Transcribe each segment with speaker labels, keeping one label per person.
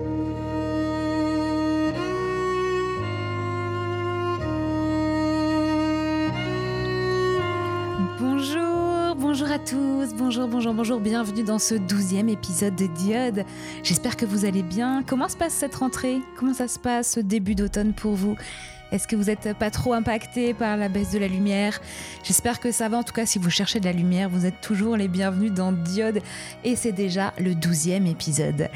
Speaker 1: Bonjour, bonjour à tous, bonjour, bonjour, bonjour, bienvenue dans ce douzième épisode de Diode. J'espère que vous allez bien. Comment se passe cette rentrée? Comment ça se passe ce début d'automne pour vous? Est-ce que vous n'êtes pas trop impacté par la baisse de la lumière? J'espère que ça va. En tout cas, si vous cherchez de la lumière, vous êtes toujours les bienvenus dans Diode et c'est déjà le douzième épisode.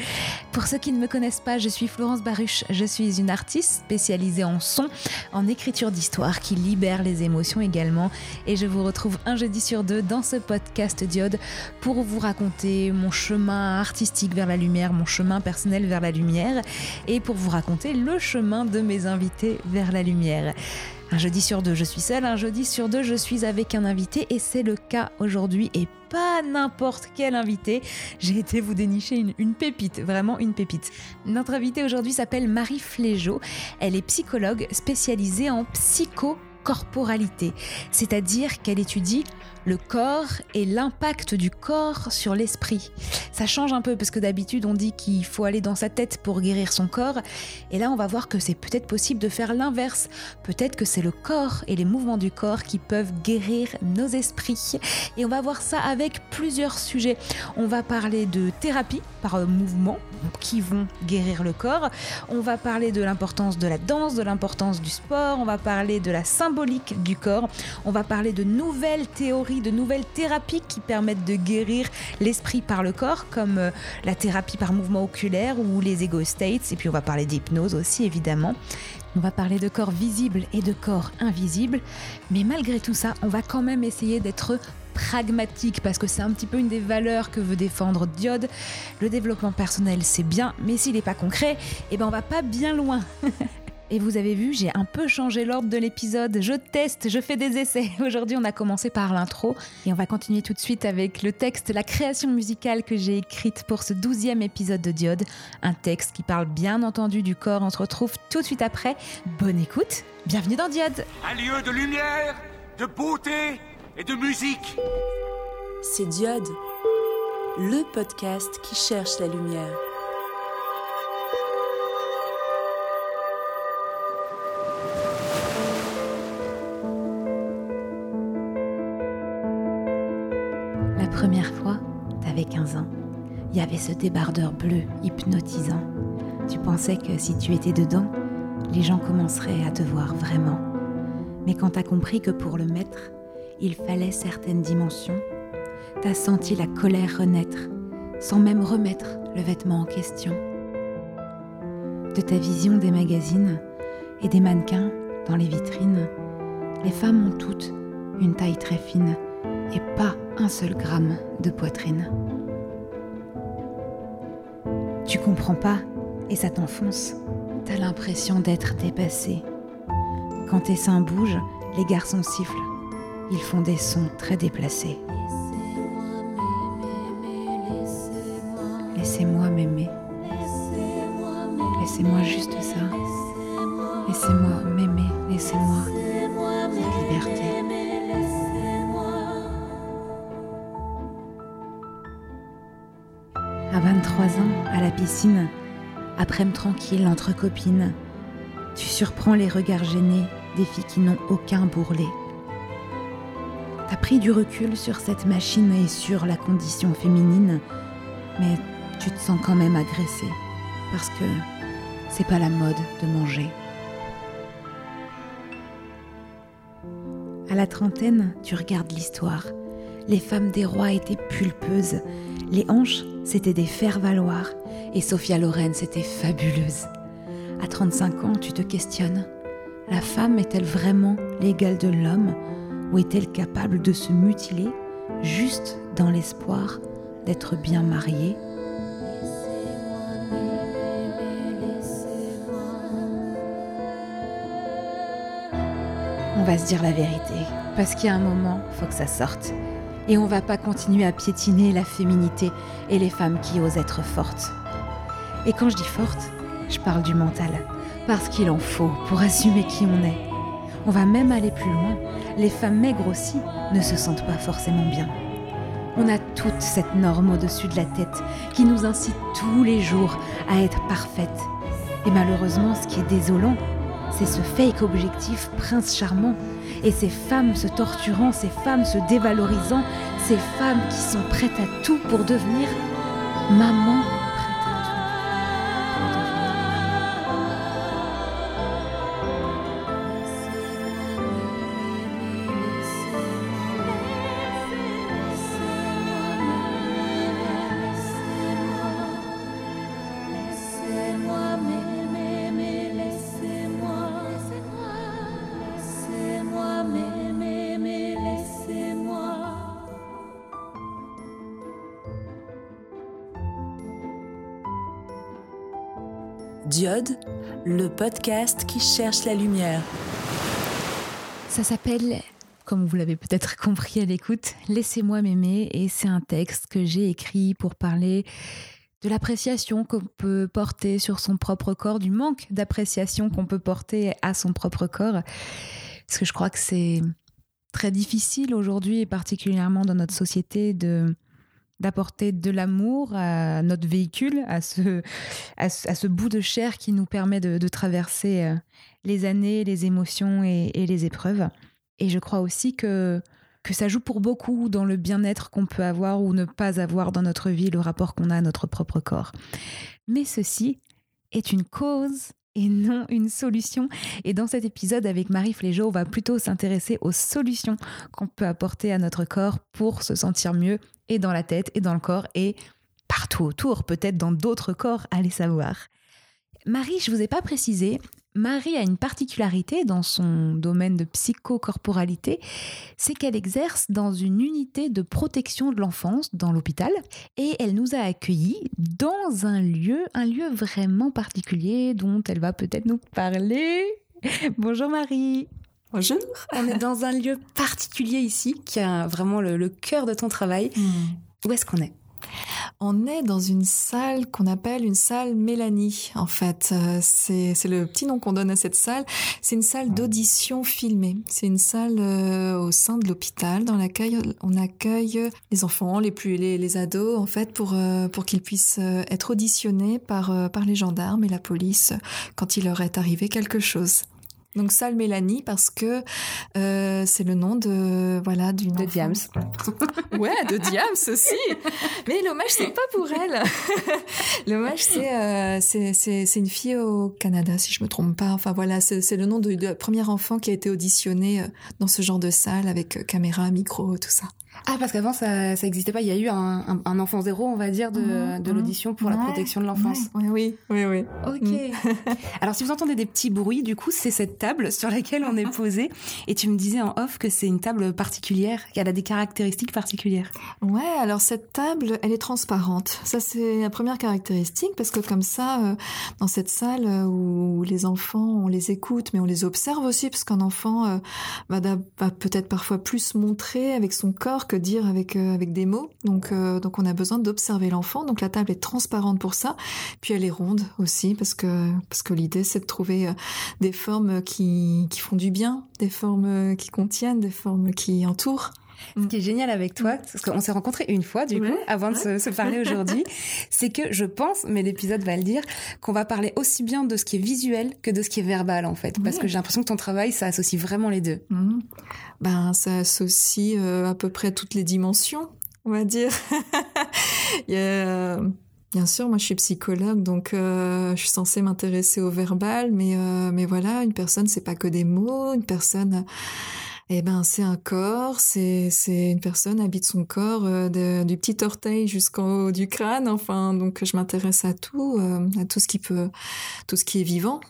Speaker 1: Pour ceux qui ne me connaissent pas, je suis Florence Baruch. Je suis une artiste spécialisée en son, en écriture d'histoire qui libère les émotions également. Et je vous retrouve un jeudi sur deux dans ce podcast Diode pour vous raconter mon chemin artistique vers la lumière, mon chemin personnel vers la lumière et pour vous raconter le chemin de mes invités vers la lumière. Un jeudi sur deux, je suis seule, un jeudi sur deux, je suis avec un invité et c'est le cas aujourd'hui et pas n'importe quel invité. J'ai été vous dénicher une, une, pépite, vraiment une pépite. Notre invitée aujourd'hui s'appelle Marie Flégeau. Elle est psychologue spécialisée en psychocorporalité, c'est-à-dire qu'elle étudie le corps et l'impact du corps sur l'esprit. Ça change un peu parce que d'habitude on dit qu'il faut aller dans sa tête pour guérir son corps et là on va voir que c'est peut-être possible de faire l'inverse. Peut-être que c'est le corps et les mouvements du corps qui peuvent guérir nos esprits. Et on va voir ça avec plusieurs sujets. On va parler de thérapie par mouvement qui vont guérir le corps. On va parler de l'importance de la danse, de l'importance du sport. On va parler de la symbolique du corps. On va parler de nouvelles théories de nouvelles thérapies qui permettent de guérir l'esprit par le corps, comme euh, la thérapie par mouvement oculaire ou les ego states. Et puis on va parler d'hypnose aussi, évidemment. On va parler de corps visible et de corps invisible. Mais malgré tout ça, on va quand même essayer d'être pragmatique parce que c'est un petit peu une des valeurs que veut défendre Diode. Le développement personnel, c'est bien, mais s'il n'est pas concret, eh ben on va pas bien loin. Et vous avez vu, j'ai un peu changé l'ordre de l'épisode. Je teste, je fais des essais. Aujourd'hui, on a commencé par l'intro et on va continuer tout de suite avec le texte, la création musicale que j'ai écrite pour ce douzième épisode de Diode. Un texte qui parle bien entendu du corps. On se retrouve tout de suite après. Bonne écoute, bienvenue dans Diode.
Speaker 2: Un lieu de lumière, de beauté et de musique.
Speaker 3: C'est Diode, le podcast qui cherche la lumière.
Speaker 1: Il y avait ce débardeur bleu hypnotisant. Tu pensais que si tu étais dedans, les gens commenceraient à te voir vraiment. Mais quand t'as compris que pour le mettre, il fallait certaines dimensions, t'as senti la colère renaître, sans même remettre le vêtement en question. De ta vision des magazines et des mannequins dans les vitrines, les femmes ont toutes une taille très fine et pas un seul gramme de poitrine. Tu comprends pas et ça t'enfonce. T'as l'impression d'être dépassé. Quand tes seins bougent, les garçons sifflent. Ils font des sons très déplacés. Laissez-moi m'aimer. Laissez-moi juste ça. Laissez-moi m'aimer. Laissez-moi 23 ans, à la piscine, après-midi tranquille entre copines, tu surprends les regards gênés des filles qui n'ont aucun bourrelet. T'as pris du recul sur cette machine et sur la condition féminine, mais tu te sens quand même agressé parce que c'est pas la mode de manger. À la trentaine, tu regardes l'histoire. Les femmes des rois étaient pulpeuses, les hanches, c'était des faire-valoir, et Sophia Loren, c'était fabuleuse. À 35 ans, tu te questionnes. La femme est-elle vraiment l'égale de l'homme, ou est-elle capable de se mutiler juste dans l'espoir d'être bien mariée? On va se dire la vérité, parce qu'il y a un moment, faut que ça sorte. Et on va pas continuer à piétiner la féminité et les femmes qui osent être fortes. Et quand je dis forte, je parle du mental, parce qu'il en faut pour assumer qui on est. On va même aller plus loin. Les femmes maigres aussi ne se sentent pas forcément bien. On a toute cette norme au-dessus de la tête qui nous incite tous les jours à être parfaite. Et malheureusement, ce qui est désolant, c'est ce fake objectif prince charmant et ces femmes se torturant, ces femmes se dévalorisant, ces femmes qui sont prêtes à tout pour devenir maman
Speaker 3: Diode, le podcast qui cherche la lumière.
Speaker 1: Ça s'appelle, comme vous l'avez peut-être compris à l'écoute, Laissez-moi m'aimer et c'est un texte que j'ai écrit pour parler de l'appréciation qu'on peut porter sur son propre corps, du manque d'appréciation qu'on peut porter à son propre corps. Parce que je crois que c'est très difficile aujourd'hui, et particulièrement dans notre société, de d'apporter de l'amour à notre véhicule, à ce, à ce, bout de chair qui nous permet de, traverser euh, les années, les émotions et, les épreuves. Et je crois aussi que, que ça joue pour beaucoup dans le bien-être qu'on peut avoir ou ne pas avoir dans notre vie, le rapport qu'on a à notre propre corps. Mais ceci est une cause et non une solution. Et dans cet épisode avec Marie Flégeau, on va plutôt s'intéresser aux solutions qu'on peut apporter à notre corps pour se sentir mieux dans la tête et dans le corps et partout autour, peut-être dans d'autres corps, allez savoir. Marie, je ne vous ai pas précisé, Marie a une particularité dans son domaine de psychocorporalité, c'est qu'elle exerce dans une unité de protection de l'enfance dans l'hôpital et elle nous a accueillis dans un lieu, un lieu vraiment particulier dont elle va peut-être nous parler. Bonjour Marie.
Speaker 4: Bonjour.
Speaker 1: On est dans un lieu particulier ici qui a vraiment le, cœur de ton travail. Hmm. Où est-ce qu'on est?
Speaker 4: On est dans une salle qu'on appelle une salle Mélanie, en fait. Euh, c'est, le petit nom qu'on donne à cette salle. C'est une salle d'audition filmée. C'est une salle euh, au sein de l'hôpital dans laquelle on accueille les enfants, les plus les, les ados, en fait, pour, euh, pour qu'ils puissent être auditionnés par, par les gendarmes et la police quand il leur est arrivé quelque chose. Donc salle Mélanie parce que euh, c'est le nom de voilà d'une
Speaker 1: de Diams.
Speaker 4: ouais, de Diams aussi. Mais l'hommage c'est pas pour elle. l'hommage c'est euh, c'est c'est une fille au Canada si je me trompe pas. Enfin voilà, c'est le nom de, de premier enfant qui a été auditionné euh, dans ce genre de salle avec euh, caméra, micro, tout ça.
Speaker 1: Ah, parce qu'avant, ça n'existait pas. Il y a eu un, un, enfant zéro, on va dire, de, mhm, de l'audition pour la protection de l'enfance.
Speaker 4: Oui, oui, oui, oui.
Speaker 1: Ok. Mm. Alors, si vous entendez des petits bruits, du coup, c'est cette table sur laquelle on est posé. Et tu me disais en off que c'est une table particulière, qu'elle a des caractéristiques particulières.
Speaker 4: Ouais, alors cette table, elle est transparente. Ça, c'est la première caractéristique, parce que comme ça, euh, dans cette salle euh, où les enfants, on les écoute, mais on les observe aussi, parce qu'un enfant euh, va, va peut-être parfois plus montrer avec son corps dire avec euh, avec des mots. Donc euh, donc on a besoin d'observer l'enfant. Donc la table est transparente pour ça. Puis elle est ronde aussi parce que parce que l'idée c'est de trouver euh, des formes qui qui font du bien, des formes qui contiennent, des formes qui entourent.
Speaker 1: Ce qui est génial avec toi, parce qu'on s'est rencontrés une fois du coup, avant de se, parler aujourd'hui, c'est que je pense, mais l'épisode va le dire, qu'on va parler aussi bien de ce qui est visuel que de ce qui est verbal en fait, parce que j'ai l'impression que ton travail, ça associe vraiment les deux.
Speaker 4: Mhm ben ça associe euh, à peu près toutes les dimensions, on va dire. bien sûr, moi je suis psychologue, donc euh, je suis censée m'intéresser au verbal, mais euh, mais voilà, une personne c'est pas que des mots, une personne eh ben c'est un corps, c'est c'est une personne habite son corps du petit orteil jusqu'en haut du crâne. Enfin, donc je m'intéresse à tout, à tout ce qui peut, tout ce qui est vivant.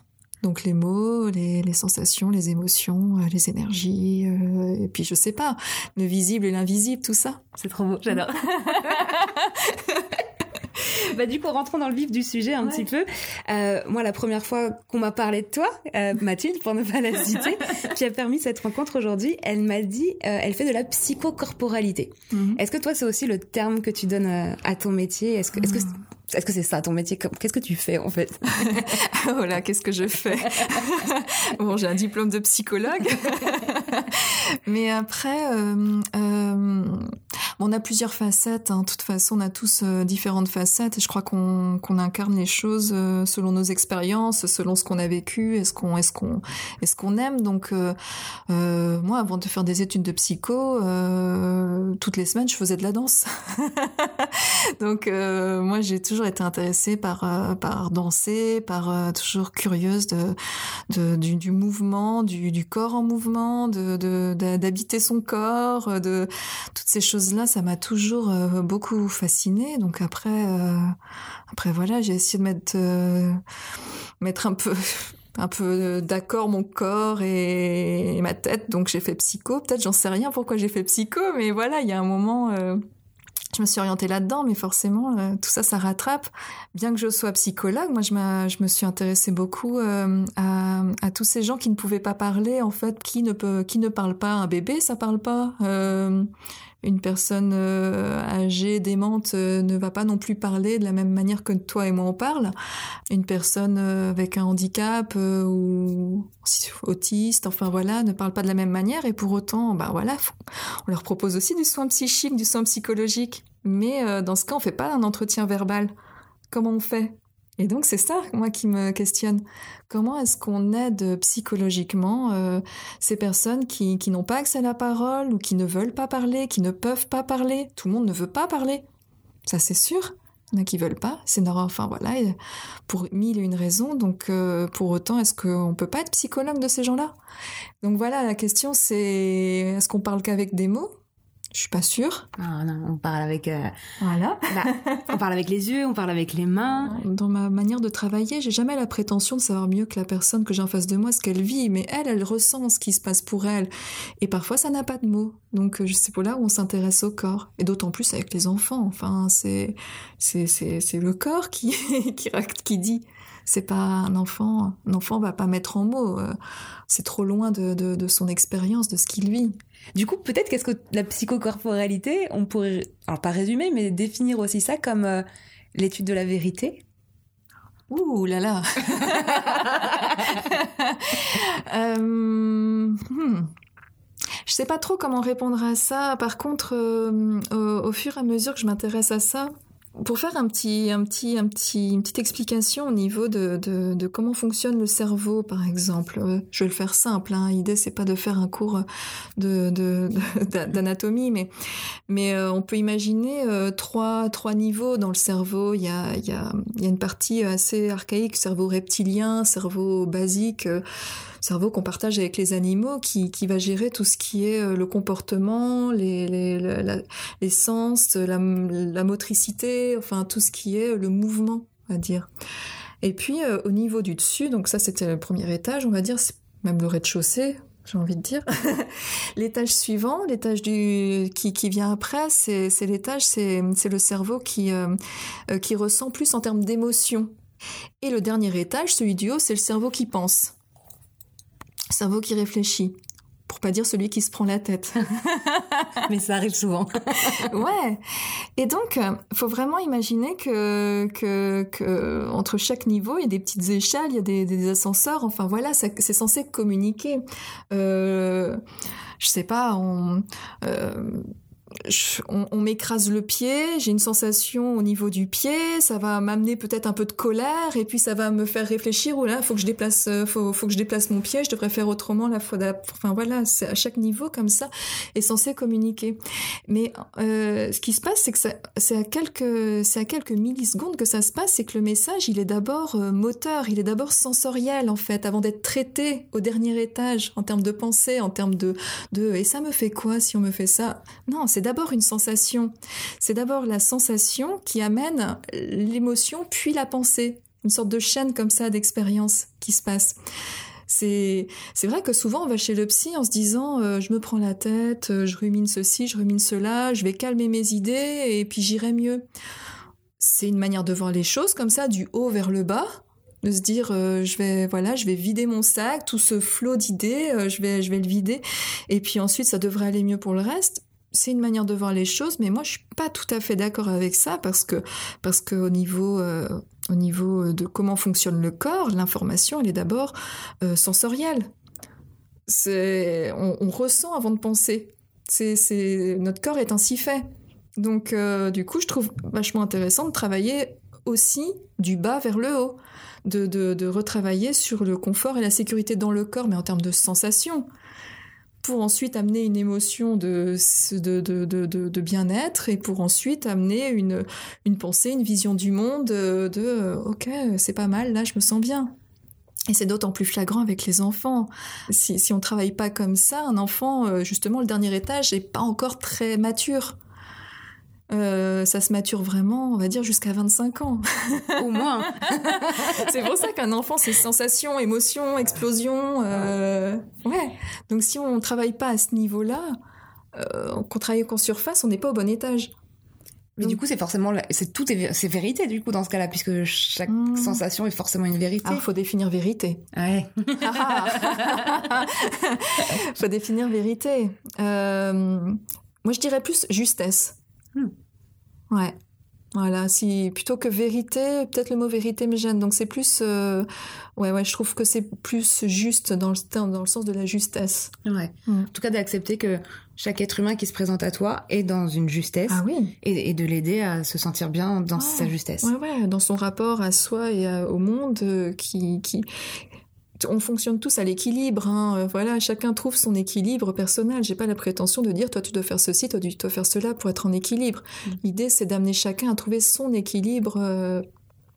Speaker 4: Donc les mots, les, les sensations, les émotions, euh, les énergies, euh, et puis je sais pas, le visible et l'invisible, tout ça.
Speaker 1: C'est trop beau, j'adore. bah du coup, rentrons dans le vif du sujet un petit peu. Euh, moi, la première fois qu'on m'a parlé de toi, euh, Mathilde, pour ne pas la citer, qui a permis cette rencontre aujourd'hui, elle m'a dit, euh, elle fait de la psychocorporalité. Mhm. Est-ce que toi, c'est aussi le terme que tu donnes euh, à ton métier? Est-ce que, est-ce que mhm. est-ce que c'est ça ton métier? Qu'est-ce que tu fais en fait?
Speaker 4: Oh là, qu'est-ce que je fais? Bon, j'ai un diplôme de psychologue, mais après, euh, euh, on a plusieurs facettes. Hein. De toute façon, on a tous euh, différentes facettes. Et je crois qu'on incarne les choses euh, selon nos expériences, selon ce qu'on a vécu, est-ce qu'on est-ce qu'on est-ce qu'on aime. Donc, euh, moi, avant de faire des études de psycho, toutes les semaines, je faisais de la danse. Donc, moi, j'ai toujours été intéressée par par danser, par toujours curieuse de, de du, du, mouvement, du, du corps en mouvement, de d'habiter son corps, de toutes ces choses-là, ça m'a toujours euh, beaucoup fascinée. Donc après, euh, après voilà, j'ai essayé de mettre, euh, mettre un peu, un peu d'accord mon corps et, ma tête. Donc j'ai fait psycho. Peut-être j'en sais rien pourquoi j'ai fait psycho, mais voilà, il y a un moment. je me suis orientée là-dedans, mais forcément, tout ça, ça rattrape. Bien que je sois psychologue, moi, je, je me suis intéressée beaucoup à, tous ces gens qui ne pouvaient pas parler, en fait, qui ne peut, qui ne parlent pas. Un bébé, ça parle pas une personne euh, âgée, démente, euh, ne va pas non plus parler de la même manière que toi et moi on parle. Une personne euh, avec un handicap ou autiste, enfin voilà, ne parle pas de la même manière et pour autant, bah voilà, on leur propose aussi du soin psychique, du soin psychologique. Mais dans ce cas, on fait pas un entretien verbal. Comment on fait? Et donc c'est ça, moi, qui me questionne. Comment est-ce qu'on aide psychologiquement euh, ces personnes qui, n'ont pas accès à la parole ou qui ne veulent pas parler, qui ne peuvent pas parler? Tout le monde ne veut pas parler. Ça c'est sûr. Il y en a qui veulent pas. C'est normal. Enfin voilà, pour mille et une raisons. Donc euh, pour autant, est-ce qu'on peut pas être psychologue de ces gens-là? Donc voilà, la question c'est est-ce qu'on parle qu'avec des mots? Je suis pas sûre.
Speaker 1: Ah non, on parle avec. Euh,
Speaker 4: voilà.
Speaker 1: Bah, on parle avec les yeux, on parle avec les mains.
Speaker 4: Dans ma manière de travailler, j'ai jamais la prétention de savoir mieux que la personne que j'ai en face de moi ce qu'elle vit, mais elle, elle ressent ce qui se passe pour elle. Et parfois, ça n'a pas de mots. Donc, je sais pas là où on s'intéresse au corps. Et d'autant plus avec les enfants. Enfin, c'est c'est c'est le corps qui qui qui dit. C'est pas un enfant. Un enfant va pas mettre en mots. Euh, c'est trop loin de, de, de son expérience, de ce qu'il vit.
Speaker 1: Du coup, peut-être qu'est-ce que la psychocorporalité, on pourrait, alors pas résumer, mais définir aussi ça comme euh, l'étude de la vérité
Speaker 4: Ouh là là euh, hmm. Je sais pas trop comment répondre à ça. Par contre, euh, au, fur et à mesure que je m'intéresse à ça, pour faire un petit, un petit, un petit, une petite explication au niveau de, de, de comment fonctionne le cerveau, par exemple, euh, je vais le faire simple. Hein, L'idée c'est pas de faire un cours de, d'anatomie, mais mais euh, on peut imaginer euh, trois trois niveaux dans le cerveau. Il y a il y a il y a une partie assez archaïque, cerveau reptilien, cerveau basique cerveau qu'on partage avec les animaux qui, qui va gérer tout ce qui est euh, le comportement, les, les, les sens, la, la, motricité, enfin tout ce qui est le mouvement, on va dire. Et puis euh, au niveau du dessus, donc ça c'était le premier étage, on va dire, même le rez-de-chaussée, j'ai envie de dire. l'étage suivant, l'étage du qui, qui vient après, c'est, l'étage, c'est, c'est le cerveau qui, euh, qui ressent plus en termes d'émotion. Et le dernier étage, celui du haut, c'est le cerveau qui pense cerveau qui réfléchit. Pour pas dire celui qui se prend la tête.
Speaker 1: Mais ça arrive souvent.
Speaker 4: ouais. Et donc, il euh, faut vraiment imaginer que, que, entre chaque niveau, il y a des petites échelles, il y a des, ascenseurs. Enfin voilà, c'est censé communiquer. Euh, je sais pas, on, euh, on, m'écrase le pied, j'ai une sensation au niveau du pied, ça va m'amener peut-être un peu de colère et puis ça va me faire réfléchir ou là faut que je déplace euh, faut, faut que je déplace mon pied, je devrais faire autrement la fois enfin voilà, c'est à chaque niveau comme ça est censé communiquer. Mais euh, ce qui se passe c'est que c'est à quelques millisecondes que ça se passe, c'est que le message, il est d'abord euh, moteur, il est d'abord sensoriel en fait avant d'être traité au dernier étage en termes de pensée, en termes de et ça me fait quoi si on me fait ça? Non, c'est d'abord une sensation. C'est d'abord la sensation qui amène l'émotion puis la pensée. Une sorte de chaîne comme ça d'expérience qui se passe. C'est, c'est vrai que souvent on va chez le psy en se disant euh, je me prends la tête, euh, je rumine ceci, je rumine cela, je vais calmer mes idées et puis j'irai mieux. C'est une manière de voir les choses comme ça du haut vers le bas de se dire euh, je vais voilà je vais vider mon sac tout ce flot d'idées je vais je vais le vider et puis ensuite ça devrait aller mieux pour le reste c'est une manière de voir les choses, mais moi je suis pas tout à fait d'accord avec ça parce que parce que au niveau euh, au niveau de comment fonctionne le corps, l'information elle est d'abord euh, sensorielle. C'est on, ressent avant de penser. C'est notre corps est ainsi fait. Donc, euh, du coup, je trouve vachement intéressant de travailler aussi du bas vers le haut, de, de, de retravailler sur le confort et la sécurité dans le corps, mais en termes de sensation, pour ensuite amener une émotion de, de, de, de, bien-être et pour ensuite amener une, une pensée, une vision du monde de, de ok, c'est pas mal, là je me sens bien. Et c'est d'autant plus flagrant avec les enfants. Si, si on travaille pas comme ça, un enfant, euh, justement, le dernier étage est pas encore très mature. Euh, ça se mature vraiment, on va dire, jusqu'à 25 ans.
Speaker 1: Au moins.
Speaker 4: c'est pour ça qu'un enfant, c'est sensation, émotion, explosion. Euh... Ouais. Donc si on ne travaille pas à ce niveau-là, euh, qu'on travaille qu'en surface, on n'est pas au bon étage.
Speaker 1: Mais du coup, c'est forcément, c'est tout c'est vérité du coup dans ce cas-là, puisque chaque mmh. sensation est forcément une vérité.
Speaker 4: Il faut définir vérité.
Speaker 1: Ouais.
Speaker 4: faut définir vérité. Euh, moi, je dirais plus justesse. Mmh. Ouais. Voilà, si plutôt que vérité, peut-être le mot vérité me gêne. Donc c'est plus, euh, ouais, ouais, je trouve que c'est plus juste dans le dans le sens de la justesse.
Speaker 1: Ouais. Mm. En tout cas, d'accepter que chaque être humain qui se présente à toi est dans une justesse.
Speaker 4: Ah oui.
Speaker 1: Et, de l'aider à se sentir bien dans sa justesse.
Speaker 4: Ouais, ouais, dans son rapport à soi et au monde euh, qui qui on fonctionne tous à l'équilibre. Hein. Euh, voilà, chacun trouve son équilibre personnel. J'ai pas la prétention de dire toi tu dois faire ceci, toi tu dois faire cela pour être en équilibre. Mm. L'idée c'est d'amener chacun à trouver son équilibre euh,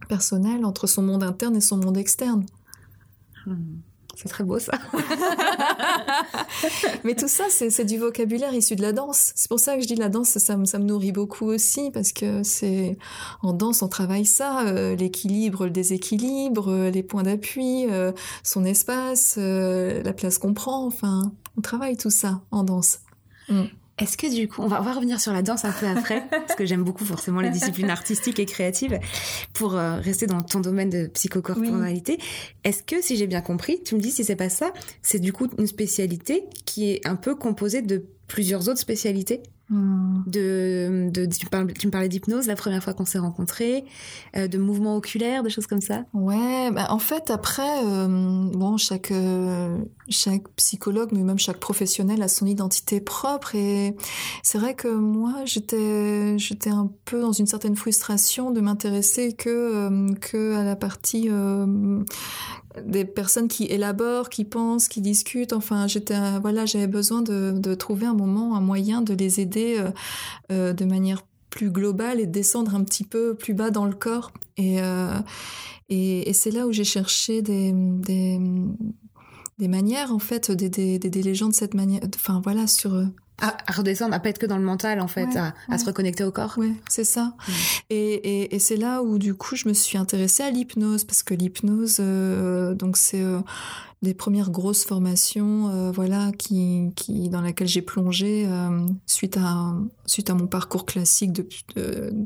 Speaker 4: personnel entre son monde interne et son monde externe.
Speaker 1: Mm. C'est très beau ça.
Speaker 4: Mais tout ça, c'est du vocabulaire issu de la danse. C'est pour ça que je dis la danse, ça, me, nourrit beaucoup aussi, parce que c'est en danse, on travaille ça, euh, l'équilibre, le déséquilibre, euh, les points d'appui, euh, son espace, la place qu'on prend, enfin, on travaille tout ça en danse.
Speaker 1: Mm. Est-ce que du coup, on va, revenir sur la danse un peu après, parce que j'aime beaucoup forcément les disciplines artistiques et créatives, pour euh, rester dans ton domaine de psychocorporalité. Est-ce que, si j'ai bien compris, tu me dis si c'est pas ça, c'est du coup une spécialité qui est un peu composée de plusieurs autres spécialités? Hmm. De, de, tu, me parlais d'hypnose la première fois qu'on s'est rencontrés, euh, de mouvements oculaires, des choses comme ça?
Speaker 4: Ouais, bah en fait après, euh, bon, chaque euh, chaque psychologue, mais même chaque professionnel a son identité propre et c'est vrai que moi j'étais j'étais un peu dans une certaine frustration de m'intéresser que que à la partie des personnes qui élaborent, qui pensent, qui discutent. Enfin, j'étais, voilà, j'avais besoin de, trouver un moment, un moyen de les aider euh, euh, de manière plus globale et de descendre un petit peu plus bas dans le corps. Et, euh, et, et c'est là où j'ai cherché des, des, des, manières, en fait, d'aider les gens de cette manière. Enfin, voilà, sur
Speaker 1: à, redescendre, à pas être que dans le mental en fait, à, se reconnecter au corps.
Speaker 4: Oui, c'est ça. Et, et, et c'est là où du coup je me suis intéressée à l'hypnose parce que l'hypnose, euh, donc c'est euh, des premières grosses formations, euh, voilà, qui, qui dans laquelle j'ai plongé euh, suite à suite à mon parcours classique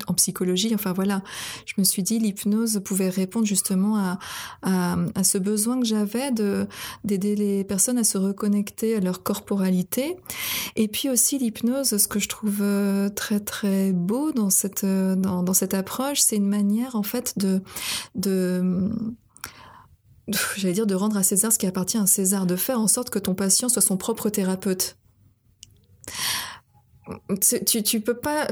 Speaker 4: en psychologie. Enfin voilà, je me suis dit l'hypnose pouvait répondre justement à, à, ce besoin que j'avais de d'aider les personnes à se reconnecter à leur corporalité. Et puis aussi l'hypnose, ce que je trouve euh, très très beau dans cette dans, dans cette approche, c'est une manière en fait de de j'allais dire de rendre à César ce qui appartient à César, de faire en sorte que ton patient soit son propre thérapeute. Tu, peux pas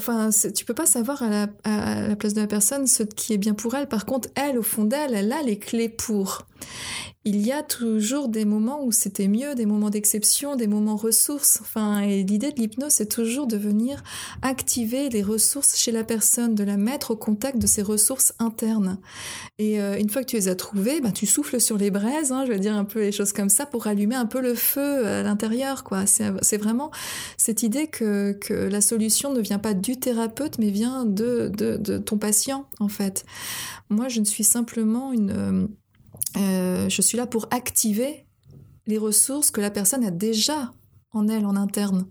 Speaker 4: savoir à la, à la place de la personne ce qui est bien pour elle. Par contre, elle, au fond d'elle, elle a les clés pour il y a toujours des moments où c'était mieux, des moments d'exception, des moments ressources. Enfin, l'idée de l'hypnose, c'est toujours de venir activer les ressources chez la personne, de la mettre au contact de ses ressources internes. Et euh, une fois que tu les as trouvées, ben, tu souffles sur les braises, hein, je vais dire un peu les choses comme ça, pour allumer un peu le feu à l'intérieur. quoi. C'est vraiment cette idée que, que la solution ne vient pas du thérapeute, mais vient de, de, de ton patient, en fait. Moi, je ne suis simplement une euh, je suis là pour activer les ressources que la personne a déjà en elle, en interne.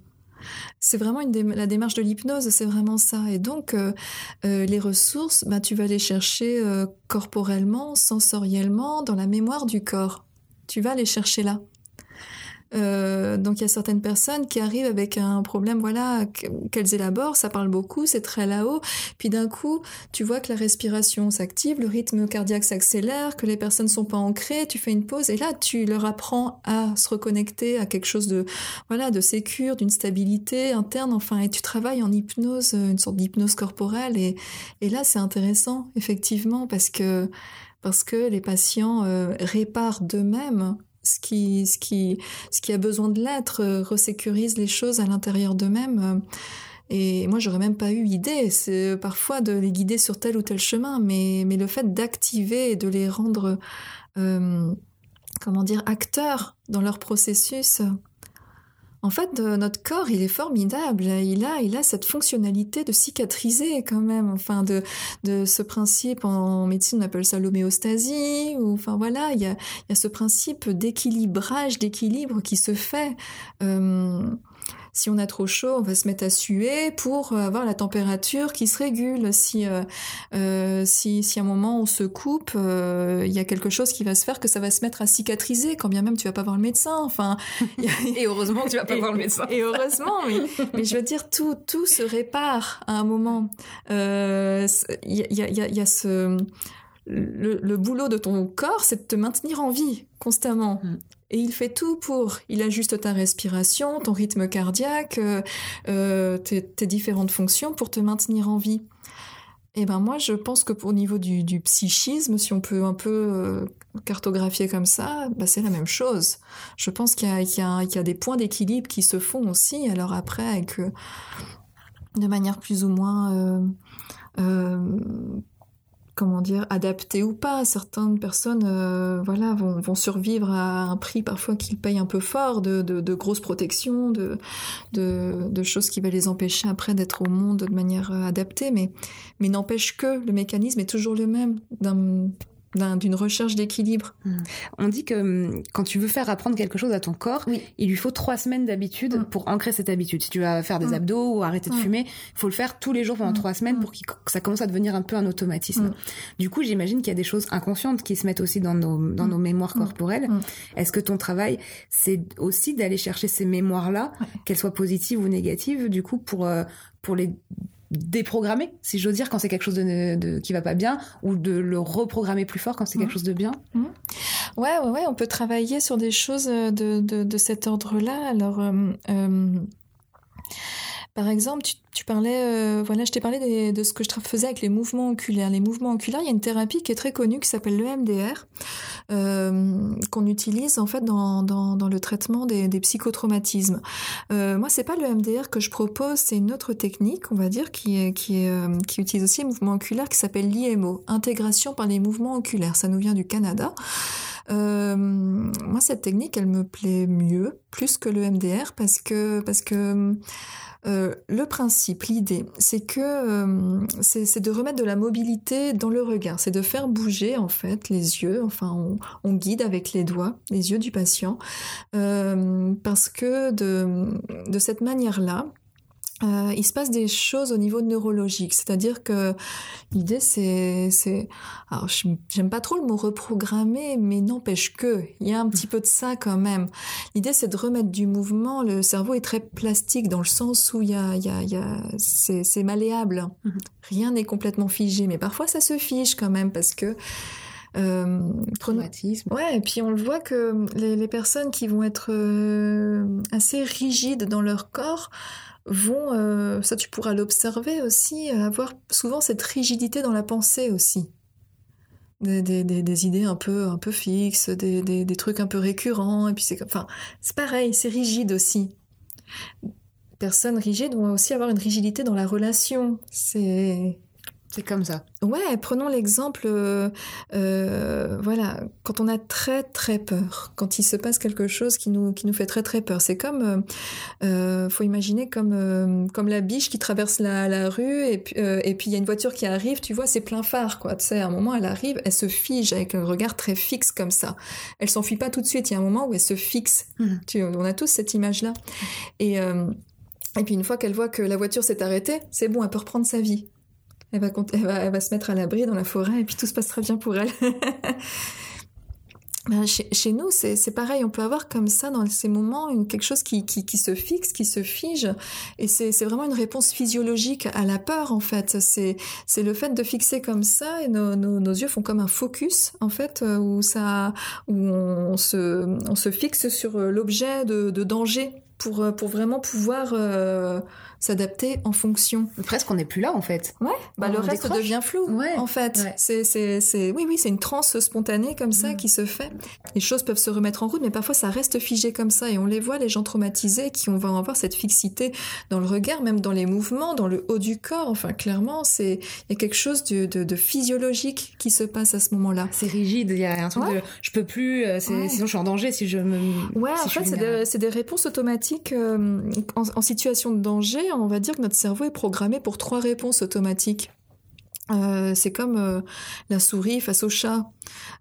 Speaker 4: C'est vraiment la démarche de l'hypnose, c'est vraiment ça. Et donc, euh, euh, les ressources, bah, tu vas les chercher corporellement, sensoriellement, dans la mémoire du corps. Tu vas les chercher là. Euh, donc il y a certaines personnes qui arrivent avec un problème, voilà, qu'elles élaborent, ça parle beaucoup, c'est très là-haut, puis d'un coup, tu vois que la respiration s'active, le rythme cardiaque s'accélère, que les personnes sont pas ancrées, tu fais une pause et là tu leur apprends à se reconnecter à quelque chose de, voilà, de sécure, d'une stabilité interne, enfin, et tu travailles en hypnose, une sorte d'hypnose corporelle et, et là c'est intéressant effectivement parce que parce que les patients euh, réparent d'eux-mêmes ce qui, ce, qui, ce qui a besoin de l'être, euh, resécurisent les choses à l'intérieur d'eux-mêmes. Euh. Et moi, j'aurais même pas eu idée, c'est parfois de les guider sur tel ou tel chemin, mais, mais le fait d'activer et de les rendre, comment dire, acteurs dans leur processus, en fait, notre corps, il est formidable. Il a, il a cette fonctionnalité de cicatriser quand même. Enfin, de, de ce principe en médecine, on appelle ça l'homéostasie. Ou enfin voilà, il y a, il y a ce principe d'équilibrage, d'équilibre qui se fait. Euh, si on a trop chaud, on va se mettre à suer pour avoir la température qui se régule. Si, euh, euh, si, si à un moment on se coupe, euh, il y a quelque chose qui va se faire que ça va se mettre à cicatriser, quand bien même tu vas pas voir le médecin. Enfin,
Speaker 1: et heureusement que tu vas pas voir le médecin.
Speaker 4: Et heureusement, oui. Mais je veux dire, tout, tout se répare à un moment. Il y, a, y, a, y a ce le, le, boulot de ton corps, c'est de te maintenir en vie constamment. Et il fait tout pour. Il ajuste ta respiration, ton rythme cardiaque, euh, euh tes, tes, différentes fonctions pour te maintenir en vie. Et ben moi, je pense que au niveau du, psychisme, si on peut un peu euh, cartographier comme ça, ben c'est la même chose. Je pense qu'il y, a des points d'équilibre qui se font aussi. Alors après, avec de manière plus ou moins comment dire, adapté ou pas. Certaines personnes, euh, voilà, vont, survivre à un prix parfois qu'ils payent un peu fort, de, de, grosses protections, de, choses qui va les empêcher après d'être au monde de manière euh, adaptée. Mais, mais n'empêche que le mécanisme est toujours le même d'une recherche d'équilibre.
Speaker 1: Hmm. On dit que hmm, quand tu veux faire apprendre quelque chose à ton corps, il lui faut trois semaines d'habitude hmm. pour ancrer cette habitude. Si tu vas faire des abdos ou arrêter de fumer, il faut le faire tous les jours pendant trois semaines pour que ça commence à devenir un peu un automatisme. Du coup, j'imagine qu'il y a des choses inconscientes qui se mettent aussi dans nos, dans nos mémoires corporelles. Est-ce que ton travail, c'est aussi d'aller chercher ces mémoires-là, qu'elles soient positives ou négatives, du coup, pour, euh, pour les déprogrammer, si j'ose dire, quand c'est quelque chose de, de, qui va pas bien, ou de le reprogrammer plus fort quand c'est quelque mmh. chose de bien.
Speaker 4: Mmh. Ouais, ouais, ouais, on peut travailler sur des choses de, de, de cet ordre-là. Alors, euh, euh, par exemple, tu, parlais, euh, voilà, je t'ai parlé de ce que je faisais avec les mouvements oculaires. Les mouvements oculaires, il y a une thérapie qui est très connue qui s'appelle l'EMDR, euh, qu'on utilise en fait dans, le traitement des, psychotraumatismes. Euh, moi, c'est pas l'EMDR que je propose, c'est une autre technique, on va dire, qui euh, qui utilise aussi les mouvements oculaires, qui s'appelle l'IMO, intégration par les mouvements oculaires. Ça nous vient du Canada. Euh, moi, cette technique, elle me plaît mieux, plus que le MDR, parce que euh, le principe, l'idée, c'est que euh, c'est de remettre de la mobilité dans le regard, c'est de faire bouger en fait les yeux, enfin on, guide avec les doigts les yeux du patient, parce que de, de cette manière-là, euh, il se passe des choses au niveau neurologique, c'est-à-dire que l'idée c'est, c'est, alors j'aime pas trop le mot reprogrammer, mais n'empêche que il y a un petit peu de ça quand même. L'idée c'est de remettre du mouvement. Le cerveau est très plastique dans le sens où il y a, il y a, il y a c'est, c'est malléable. Mm-hmm. Rien n'est complètement figé, mais parfois ça se fige quand même parce que
Speaker 1: euh, Traumatisme.
Speaker 4: Ouais, et puis on le voit que les, les personnes qui vont être euh, assez rigides dans leur corps vont, euh, ça tu pourras l'observer aussi, avoir souvent cette rigidité dans la pensée aussi. Des, des, idées un peu, un peu fixes, des, des, trucs un peu récurrents, et puis c'est enfin, c'est pareil, c'est rigide aussi. Personnes rigides vont aussi avoir une rigidité dans la relation. C'est
Speaker 1: c'est comme ça.
Speaker 4: Ouais, prenons l'exemple, euh, euh, voilà, quand on a très très peur, quand il se passe quelque chose qui nous qui nous fait très très peur, c'est comme, euh, faut imaginer comme euh, comme la biche qui traverse la, la rue et puis euh, et puis il y a une voiture qui arrive, tu vois, c'est plein phare quoi. Tu sais, à un moment elle arrive, elle se fige avec un regard très fixe comme ça. Elle s'enfuit pas tout de suite. Il y a un moment où elle se fixe. Mmh. Tu, on a tous cette image là. Et euh, et puis une fois qu'elle voit que la voiture s'est arrêtée, c'est bon, elle peut reprendre sa vie. Elle va, se mettre à l'abri dans la forêt et puis tout se passe très bien pour elle. ben, chez, nous, c'est pareil. On peut avoir comme ça, dans ces moments, quelque chose qui, se fixe, qui se fige. Et c'est vraiment une réponse physiologique à la peur, en fait. C'est le fait de fixer comme ça, et nos, yeux font comme un focus, en fait, euh, où, on, se, fixe sur euh, l'objet de, danger pour, euh, vraiment pouvoir... Euh, s'adapter en fonction.
Speaker 1: Presque on n'est plus là en fait.
Speaker 4: Ouais. Bah, le reste devient flou. Ouais. En fait, c'est c'est c'est oui oui c'est une transe spontanée comme ça mm. qui se fait. Les choses peuvent se remettre en route, mais parfois ça reste figé comme ça et on les voit les gens traumatisés qui on va avoir cette fixité dans le regard, même dans les mouvements, dans le haut du corps. Enfin clairement c'est il y a quelque chose de, de, de, physiologique qui se passe à ce moment-là.
Speaker 1: C'est rigide. Il y a un truc de je peux plus. Euh, sinon je suis en danger si je me.
Speaker 4: Ouais. en fait c'est des, des, réponses automatiques euh, en, en situation de danger on va dire que notre cerveau est programmé pour trois réponses automatiques. Euh, c'est comme euh, la souris face au chat.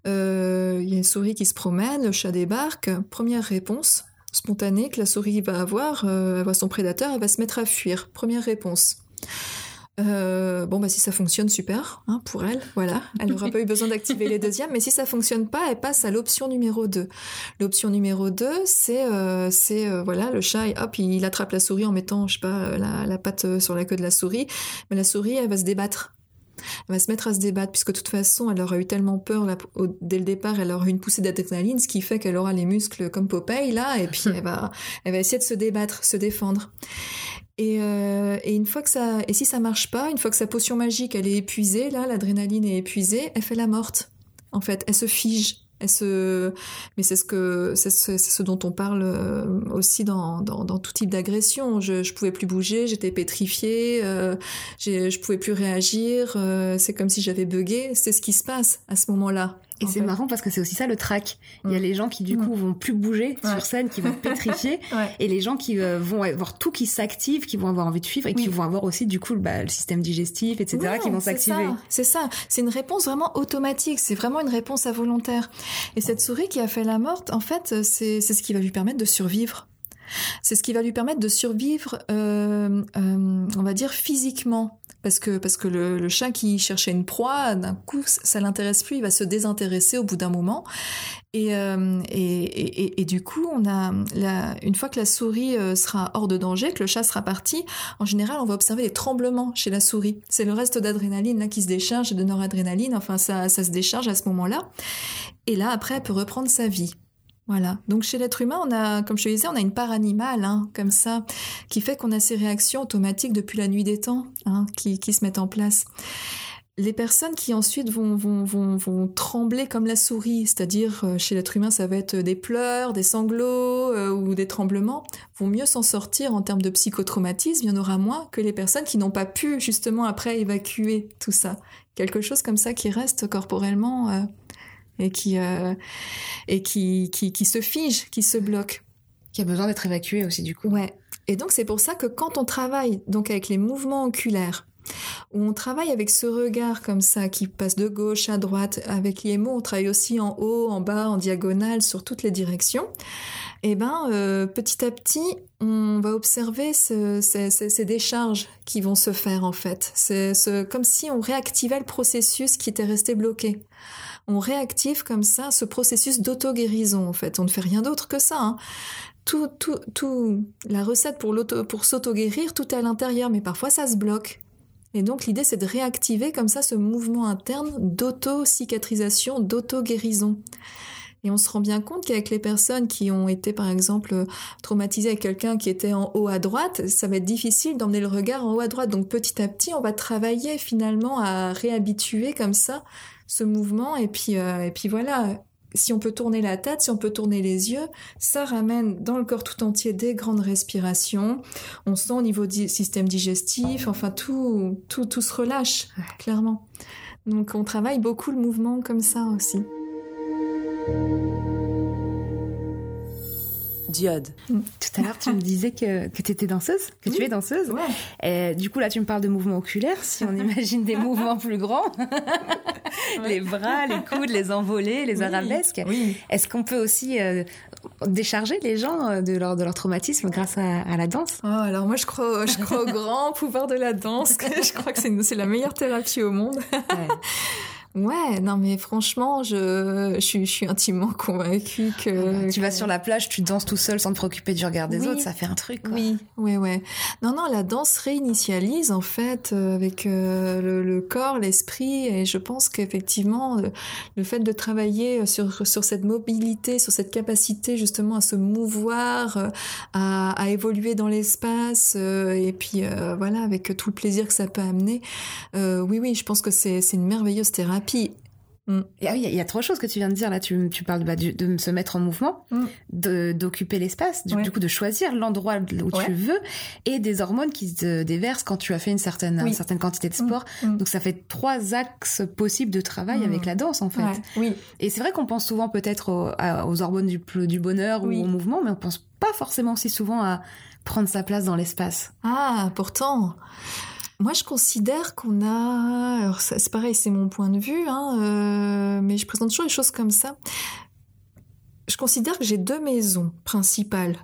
Speaker 4: Euh, il y a une souris qui se promène, le chat débarque. Première réponse spontanée que la souris va avoir, elle voit son prédateur, elle va se mettre à fuir. Première réponse. Euh, bon, bah si ça fonctionne, super, hein, pour elle, voilà. Elle n'aura pas eu besoin d'activer les deuxièmes, mais si ça fonctionne pas, elle passe à l'option numéro 2. L'option numéro 2, c'est, euh, c'est euh, voilà, le chat, hop, il, attrape la souris en mettant, je sais pas, la, la patte sur la queue de la souris, mais la souris, elle va se débattre. Elle va se mettre à se débattre, puisque de toute façon, elle aura eu tellement peur là, dès le départ, elle aura eu une poussée d'adrénaline, ce qui fait qu'elle aura les muscles comme Popeye, là, et puis elle va, elle va essayer de se débattre, se défendre. Et, euh, et, une fois que ça, et si ça marche pas, une fois que sa potion magique elle est épuisée, là, l'adrénaline est épuisée, elle fait la morte. En fait, elle se fige. Elle se, mais c'est ce que, c'est ce, ce, dont on parle euh, aussi dans, dans, dans tout type d'agression. Je, je pouvais plus bouger, j'étais pétrifiée, euh, je pouvais plus réagir. Euh, c'est comme si j'avais bugué. C'est ce qui se passe à ce moment-là.
Speaker 1: Et c'est marrant parce que c'est aussi ça le track. Il y a mm. les gens qui du coup mm. vont plus bouger sur scène, qui vont être pétrifiés, et les gens qui euh, vont avoir tout qui s'active, qui vont avoir envie de suivre et qui vont avoir aussi du coup bah, le système digestif, etc., qui vont s'activer.
Speaker 4: C'est ça. C'est une réponse vraiment automatique. C'est vraiment une réponse involontaire. Et cette souris qui a fait la morte, en fait, c'est ce qui va lui permettre de survivre. C'est ce qui va lui permettre de survivre, euh, euh, on va dire physiquement parce que le, chat qui cherchait une proie, d'un coup, ça l'intéresse plus, il va se désintéresser au bout d'un moment. Et, euh, du coup, on a une fois que la souris euh, sera hors de danger, que le chat sera parti, en général, on va observer des tremblements chez la souris. C'est le reste d'adrénaline qui se décharge, de noradrénaline, enfin ça, ça se décharge à ce moment-là. Et là, après, elle peut reprendre sa vie. Voilà. Donc chez l'être humain, on a, comme je te disais, on a une part animale, hein, comme ça, qui fait qu'on a ces réactions automatiques depuis la nuit des temps, hein, qui, se mettent en place. Les personnes qui ensuite vont, vont, vont, vont trembler comme la souris, c'est-à-dire euh, chez l'être humain, ça va être des pleurs, des sanglots euh, ou des tremblements, vont mieux s'en sortir en termes de psychotraumatisme. Il y en aura moins que les personnes qui n'ont pas pu justement après évacuer tout ça. Quelque chose comme ça qui reste corporellement. Euh, et qui euh, et qui, qui, qui se fige, qui se bloque.
Speaker 1: Qui a besoin d'être évacué aussi du coup.
Speaker 4: Ouais. Et donc c'est pour ça que quand on travaille donc avec les mouvements oculaires, où on travaille avec ce regard comme ça qui passe de gauche à droite, avec les mots, on travaille aussi en haut, en bas, en diagonale, sur toutes les directions. Et eh ben euh, petit à petit, on va observer ce, ces, ces, décharges qui vont se faire en fait. C'est comme si on réactivait le processus qui était resté bloqué on réactive comme ça ce processus d'auto-guérison en fait. On ne fait rien d'autre que ça. Hein. Tout, tout, tout, la recette pour, pour s'auto-guérir, tout est à l'intérieur, mais parfois ça se bloque. Et donc l'idée c'est de réactiver comme ça ce mouvement interne d'auto-cicatrisation, d'auto-guérison. Et on se rend bien compte qu'avec les personnes qui ont été, par exemple, traumatisées avec quelqu'un qui était en haut à droite, ça va être difficile d'emmener le regard en haut à droite. Donc petit à petit, on va travailler finalement à réhabituer comme ça ce mouvement. Et puis, euh, et puis voilà, si on peut tourner la tête, si on peut tourner les yeux, ça ramène dans le corps tout entier des grandes respirations. On sent au niveau du système digestif, enfin tout, tout, tout se relâche, clairement. Donc on travaille beaucoup le mouvement comme ça aussi.
Speaker 3: Diode.
Speaker 1: Mm. Tout à l'heure, tu me disais que, que tu étais danseuse, que tu es danseuse. Et du coup, là, tu me parles de mouvements oculaires. Si on imagine des mouvements plus grands, les bras, les coudes, les envolées, les arabesques. Est-ce qu'on peut aussi euh, décharger les gens euh, de leur, de leur traumatisme grâce à, la danse?
Speaker 4: Oh, Alors moi, je crois, je crois au grand pouvoir de la danse. je crois que c'est la meilleure thérapie au monde. Ouais, non mais franchement, je, je, suis, je suis intimement convaincue que...
Speaker 1: Ah bah, tu vas sur la plage, tu danses tout seul sans te préoccuper du regard des
Speaker 4: Oui.
Speaker 1: autres, ça fait un truc. Quoi.
Speaker 4: Oui, ouais, ouais. Non, non, la danse réinitialise en fait euh, avec euh, le, le corps, l'esprit, et je pense qu'effectivement, euh, le fait de travailler sur, sur cette mobilité, sur cette capacité justement à se mouvoir, à, à évoluer dans l'espace, et puis euh, voilà, avec tout le plaisir que ça peut amener, euh, oui, oui, je pense que c'est une merveilleuse thérapie.
Speaker 1: Et ah oui, il y a- y, de choses que tu viens de dire là. Tu, tu parles bah, du- de se mettre en mouvement,
Speaker 4: Mm.
Speaker 1: d'occuper l'espace, du,
Speaker 4: Ouais.
Speaker 1: du coup de choisir l'endroit où
Speaker 4: Ouais.
Speaker 1: tu veux, et des hormones qui se déversent quand tu as fait une certaine,
Speaker 4: Oui.
Speaker 1: une certaine quantité de sport.
Speaker 4: Mm.
Speaker 1: Donc ça fait trois axes possibles de travail
Speaker 4: Mm.
Speaker 1: avec la danse en fait.
Speaker 4: Ouais, oui,
Speaker 1: Et c'est vrai qu'on pense souvent peut-être aux, hormones du, du bonheur
Speaker 4: Oui.
Speaker 1: ou au mouvement, mais on pense pas forcément aussi souvent à prendre sa place dans l'espace.
Speaker 4: Ah, pourtant, moi je considère qu'on a, alors c'est pareil, c'est mon point de vue, hein, euh, mais je présente toujours les choses comme ça. Je considère que j'ai deux maisons principales,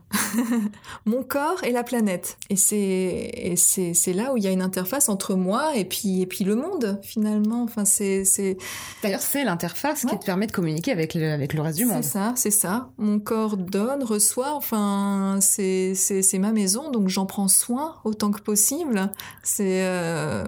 Speaker 4: mon corps et la planète. Et c'est c'est c'est là où il y a une interface entre moi et puis et puis le monde finalement. Enfin c'est c'est
Speaker 1: D'ailleurs, c'est l'interface qui te permet de communiquer avec le, avec le reste du
Speaker 4: c'est
Speaker 1: monde.
Speaker 4: ça, c'est ça. Mon corps donne, reçoit. Enfin, c'est c'est c'est ma maison, donc j'en prends soin autant que possible. C'est euh,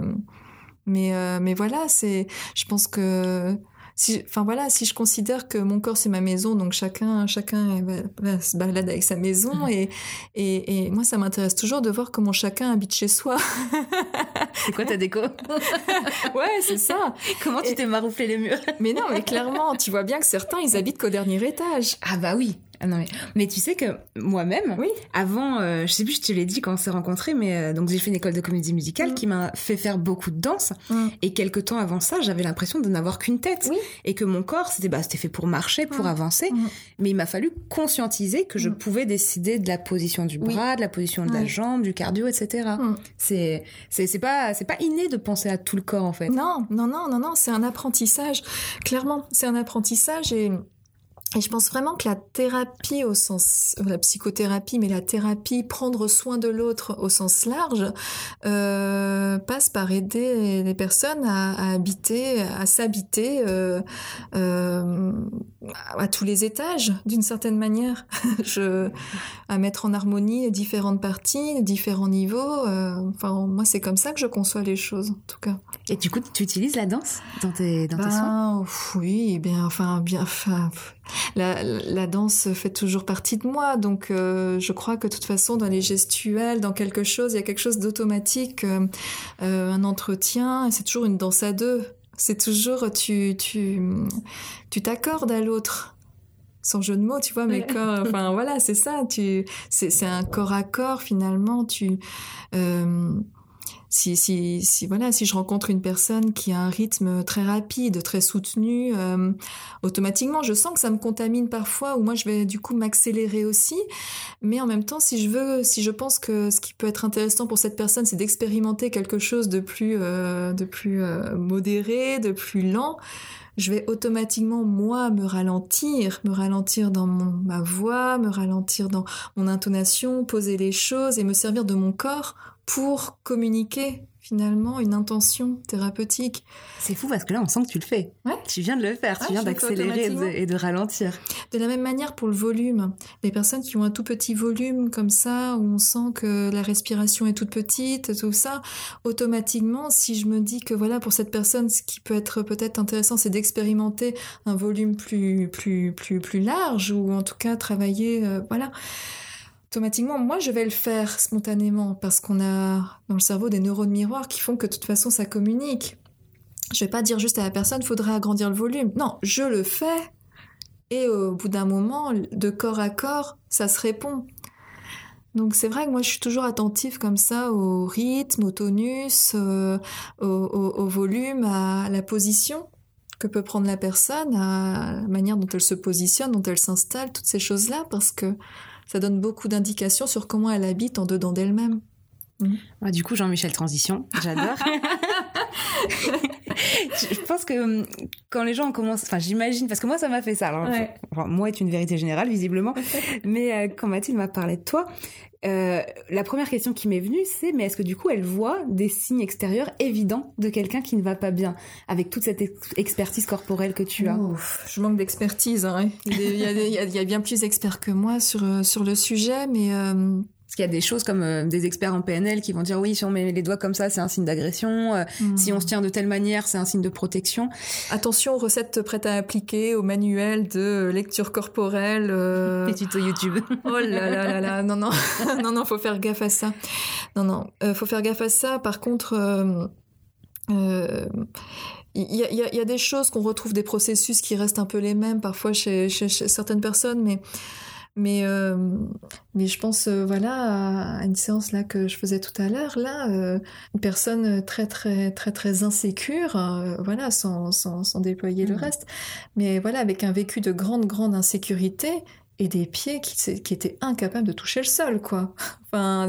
Speaker 4: mais euh, mais voilà, c'est. Je pense que si, enfin voilà, si je considère que mon corps c'est ma maison, donc chacun chacun va, va se balade avec sa maison et et, et moi ça m'intéresse toujours de voir comment chacun habite chez soi.
Speaker 1: C'est quoi ta déco?
Speaker 4: Ouais, c'est ça.
Speaker 1: Comment tu t'es marouflé les murs?
Speaker 4: Mais non, mais clairement, tu vois bien que certains ils habitent qu'au dernier étage.
Speaker 1: Ah bah oui. Ah non mais, mais tu sais que moi-même,
Speaker 4: Oui.
Speaker 1: avant, euh, je sais plus, je te l'ai dit quand on s'est rencontrés, mais euh, donc j'ai fait une école de comédie musicale
Speaker 4: Mm.
Speaker 1: qui m'a fait faire beaucoup de danse.
Speaker 4: Mm.
Speaker 1: Et quelques temps avant ça, j'avais l'impression de n'avoir qu'une tête.
Speaker 4: Oui.
Speaker 1: Et que mon corps, c'était bah, c'était fait pour marcher, pour
Speaker 4: Mm.
Speaker 1: avancer. Mais il m'a fallu conscientiser que je pouvais décider de la position du
Speaker 4: Oui.
Speaker 1: bras, de la position de la jambe, du cardio, etc. C'est c'est pas c'est pas inné de penser à tout le corps en fait.
Speaker 4: Non, non, non, non, non, c'est un apprentissage. Clairement, c'est un apprentissage et, et je pense vraiment que la thérapie au sens, la psychothérapie, mais la thérapie, prendre soin de l'autre au sens large, euh, passe par aider les personnes à, à habiter, à s'habiter euh, euh, à tous les étages, d'une certaine manière, je, à mettre en harmonie différentes parties, différents niveaux. euh, enfin, moi, c'est comme ça que je conçois les choses, en tout cas.
Speaker 1: Et du coup, tu utilises la danse dans tes dans tes soins?
Speaker 4: Ben, pff, oui, bien, enfin, bien, enfin, pff, la, la danse fait toujours partie de moi, donc euh, je crois que de toute façon, dans les gestuels, dans quelque chose, il y a quelque chose d'automatique, euh, euh, un entretien, et c'est toujours une danse à deux. C'est toujours, tu, tu, tu t'accordes à l'autre. Sans jeu de mots, tu vois, mais
Speaker 1: Ouais.
Speaker 4: corps, enfin voilà, c'est ça. Tu, c'est, c'est un corps à corps finalement. Tu, euh, si, voilà, si je rencontre une personne qui a un rythme très rapide, très soutenu, euh, automatiquement, je sens que ça me contamine parfois, ou moi je vais du coup m'accélérer aussi. Mais en même temps, si je veux, si je pense que ce qui peut être intéressant pour cette personne, c'est d'expérimenter quelque chose de plus, euh, de plus euh, modéré, de plus lent, je vais automatiquement moi me ralentir, me ralentir dans mon, ma voix, me ralentir dans mon intonation, poser les choses et me servir de mon corps pour communiquer finalement une intention thérapeutique.
Speaker 1: C'est fou parce que là, on sent que tu le fais.
Speaker 4: Ouais.
Speaker 1: Tu viens de le faire, tu viens d'accélérer et de,
Speaker 4: automatiquement.
Speaker 1: et de ralentir.
Speaker 4: De la même manière pour le volume, les personnes qui ont un tout petit volume comme ça, où on sent que la respiration est toute petite, tout ça, automatiquement, si je me dis que voilà, pour cette personne, ce qui peut être peut-être intéressant, c'est d'expérimenter un volume plus, plus, plus, plus large, ou en tout cas travailler, euh, voilà. Automatiquement, moi, je vais le faire spontanément parce qu'on a dans le cerveau des neurones miroirs qui font que de toute façon, ça communique. Je vais pas dire juste à la personne, faudrait agrandir le volume. Non, je le fais et au bout d'un moment, de corps à corps, ça se répond. Donc c'est vrai que moi je suis toujours attentive comme ça au rythme, au tonus, euh, au, au- volume, à la position que peut prendre la personne, à la manière dont elle se positionne, dont elle s'installe, toutes ces choses-là, parce que ça donne beaucoup d'indications sur comment elle habite en dedans d'elle-même.
Speaker 1: Ouais, du coup, Jean-Michel Transition, j'adore. je pense que hum, quand les gens commencent, enfin j'imagine, parce que moi ça m'a fait ça. Alors, enfin, moi est une vérité générale visiblement, mais euh, quand Mathilde m'a parlé de toi, euh, la première question qui m'est venue, c'est mais est-ce que du coup elle voit des signes extérieurs évidents de quelqu'un qui ne va pas bien avec toute cette expertise corporelle que tu as?
Speaker 4: Je manque d'expertise. Hein. Il, y a bien plus experts que moi sur euh, sur le sujet, mais
Speaker 1: parce qu'il y a des choses comme euh, des experts en PNL qui vont dire oui, si on met les doigts comme ça, c'est un signe d'agression. Euh, hmm. Si on se tient de telle manière, c'est un signe de protection.
Speaker 4: Attention aux recettes prêtes à appliquer, au manuel de lecture corporelle. Euh...
Speaker 1: Les tutos YouTube.
Speaker 4: oh là là là là, non non, non non, faut faire gaffe à ça. Non non, euh, faut faire gaffe à ça. Par contre. il y, a, y, a, des choses qu'on retrouve, des processus qui restent un peu les mêmes parfois chez, chez, chez certaines personnes, mais mais, euh, mais je pense, euh, voilà, à une séance là que je faisais tout à l'heure, là, euh, une personne très, très, très, très insécure, voilà, sans, sans, sans déployer le mmh. reste, mais voilà, avec un vécu de grande, grande insécurité, et des pieds qui, qui, étaient incapables de toucher le sol, quoi. Enfin,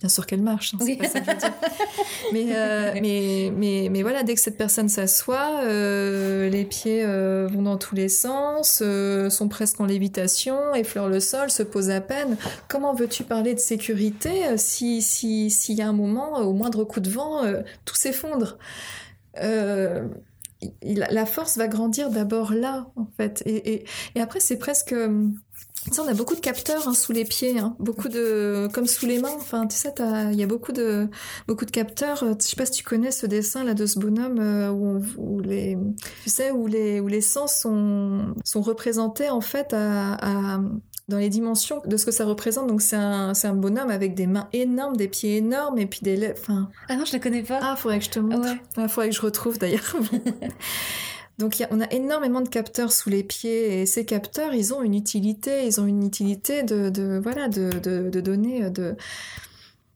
Speaker 4: bien sûr qu'elle marche, hein, c'est pas ça que je veux dire. mais, euh, mais, mais, mais, voilà, dès que cette personne s'assoit, euh, les pieds euh, vont dans tous les sens, euh, sont presque en lévitation, effleurent le sol, se posent à peine. Comment veux-tu parler de sécurité si s'il si, y a un moment, au moindre coup de vent, tout s'effondre? La force va grandir d'abord là, en fait. Et, et, et après, c'est presque tu sais, on a beaucoup de capteurs hein, sous les pieds, hein. beaucoup de comme sous les mains. Enfin, tu sais, il y a beaucoup de beaucoup de capteurs. Je sais pas si tu connais ce dessin là de ce bonhomme euh, où, où, les tu sais où les où les sens sont sont représentés en fait à, à dans les dimensions de ce que ça représente. Donc c'est un, c'est un bonhomme avec des mains énormes, des pieds énormes et puis des lèvres. Enfin...
Speaker 1: Ah non, je la connais pas.
Speaker 4: Ah, faudrait que je te montre. Ouais. Ah, faudrait que je retrouve d'ailleurs. Donc on a énormément de capteurs sous les pieds et ces capteurs, ils ont une utilité, ils ont une utilité de, voilà de, de, donner euh, de,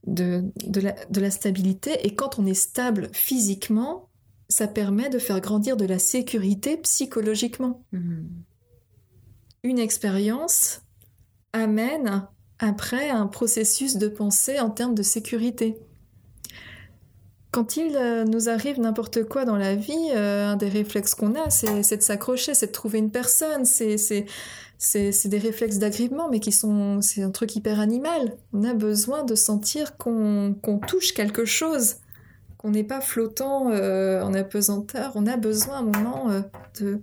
Speaker 4: de, de, la, stabilité. Et quand on est stable physiquement, ça permet de faire grandir de la sécurité psychologiquement. Mmh. Une expérience amène après un processus de pensée en termes de sécurité. Quand il euh, nous arrive n'importe quoi dans la vie, euh, un des réflexes qu'on a, c'est de s'accrocher, c'est de trouver une personne, c'est des réflexes d'agrippement, mais qui sont, c'est un truc hyper animal. On a besoin de sentir qu'on touche quelque chose, qu'on n'est pas flottant euh, en apesanteur. On a besoin à un moment de,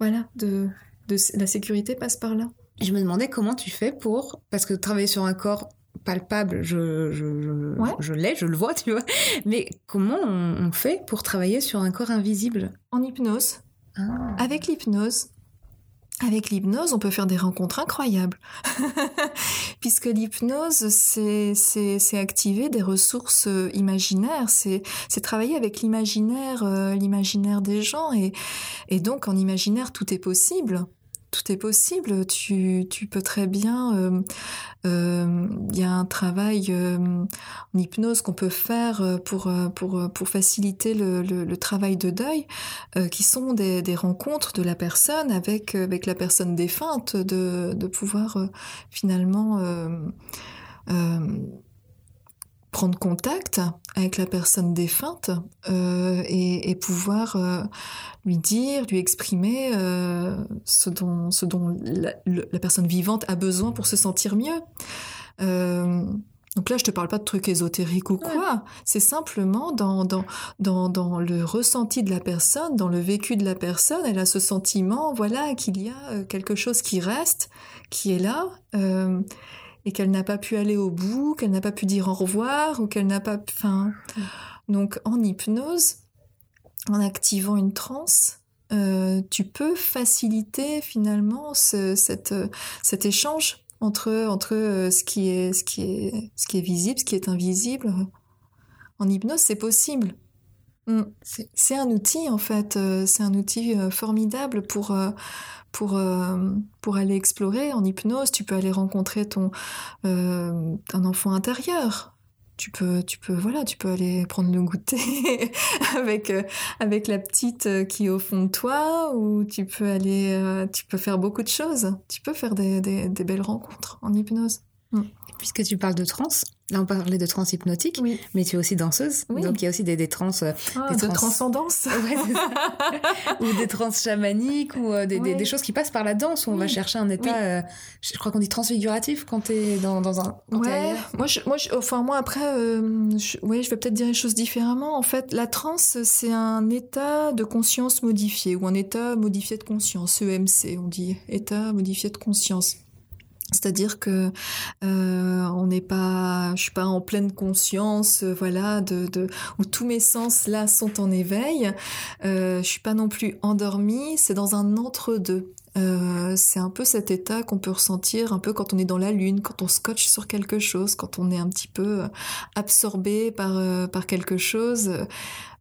Speaker 4: voilà, de, de, la sécurité passe par là.
Speaker 1: Je me demandais comment tu fais pour, parce que travailler sur un corps palpable, je, je, je, l'ai, je le vois, tu vois. Mais comment on, fait pour travailler sur un corps invisible?
Speaker 4: En hypnose. Ah. Avec l'hypnose, avec l'hypnose, on peut faire des rencontres incroyables. Puisque l'hypnose, c'est, activer des ressources euh, imaginaires, c'est, c'est travailler avec l'imaginaire, euh, l'imaginaire des gens. Et, et donc, en imaginaire, tout est possible tout est possible. Tu, tu peux très bien. Il euh, euh, y a un travail euh, en hypnose qu'on peut faire pour, pour, pour faciliter le, le, travail de deuil, qui sont des, des, rencontres de la personne avec, avec la personne défunte, de, de pouvoir finalement prendre contact avec la personne défunte euh, et, et, pouvoir euh, lui dire, lui exprimer euh, ce dont, ce dont la, la, personne vivante a besoin pour se sentir mieux. Donc là, je te parle pas de trucs ésotériques ou quoi. C'est simplement dans, dans, dans, dans, le ressenti de la personne, dans le vécu de la personne. Elle a ce sentiment, voilà, qu'il y a quelque chose qui reste, qui est là. Et qu'elle n'a pas pu aller au bout, qu'elle n'a pas pu dire au revoir ou qu'elle n'a pas... Enfin, donc en hypnose, en activant une transe, euh, tu peux faciliter finalement cet échange entre, entre euh, ce qui est visible, ce qui est invisible. En hypnose, c'est possible. Mm. C'est un outil en fait, euh, c'est un outil formidable pour pour, euh, pour aller explorer en hypnose, tu peux aller rencontrer ton euh, un enfant intérieur. Tu peux, tu peux, voilà, tu peux aller prendre le goûter avec euh, avec la petite qui est au fond de toi, ou tu peux aller, tu peux faire beaucoup de choses. Tu peux faire des, des, des belles rencontres en hypnose.
Speaker 1: Mm. Puisque tu parles de trans, Là, on parlait de trans hypnotique,
Speaker 4: Oui.
Speaker 1: mais tu es aussi danseuse.
Speaker 4: Oui.
Speaker 1: Donc, il y a aussi des, des trans, euh,
Speaker 4: Ah,
Speaker 1: Des
Speaker 4: de
Speaker 1: trans-
Speaker 4: transcendance.
Speaker 1: ouais, c'est ça. ou des trans chamaniques, ou euh, des, des-
Speaker 4: Ouais.
Speaker 1: des choses qui passent par la danse, où on va chercher un état, euh, je crois qu'on dit transfiguratif quand t'es dans, dans un. quand
Speaker 4: Ouais, moi, je, moi, je- enfin moi après, euh, je, ouais, je vais peut-être dire les choses différemment. En fait, la transe, c'est un état de conscience modifié ou un état modifié de conscience, EMC, on dit état modifié de conscience. C'est-à-dire que euh, on n'est pas, je suis pas en pleine conscience, euh, voilà, de, où tous mes sens là sont en éveil. Euh, je suis pas non plus endormie. C'est dans un entre-deux. Euh, c'est un peu cet état qu'on peut ressentir un peu quand on est dans la lune, quand on scotche sur quelque chose, quand on est un petit peu euh, absorbé par par quelque chose.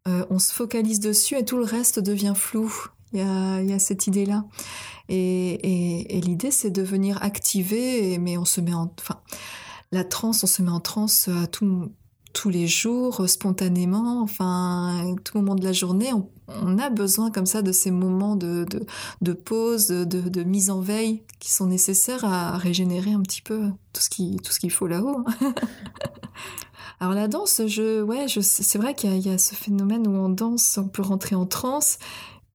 Speaker 4: On se focalise dessus et tout le reste devient flou. Il y a, cette idée-là. Et, l'idée, c'est de venir activer, mais on se met en... Enfin, la transe, on se met en transe à tout, tous les jours, euh, spontanément, enfin, tout moment de la journée. On, a besoin comme ça de ces moments de, de, pause, de, de, mise en veille qui sont nécessaires à régénérer un petit peu tout ce qu'il faut là-haut. Alors la danse, je, ouais, c'est vrai qu'il y a ce phénomène où on danse, on peut rentrer en transe.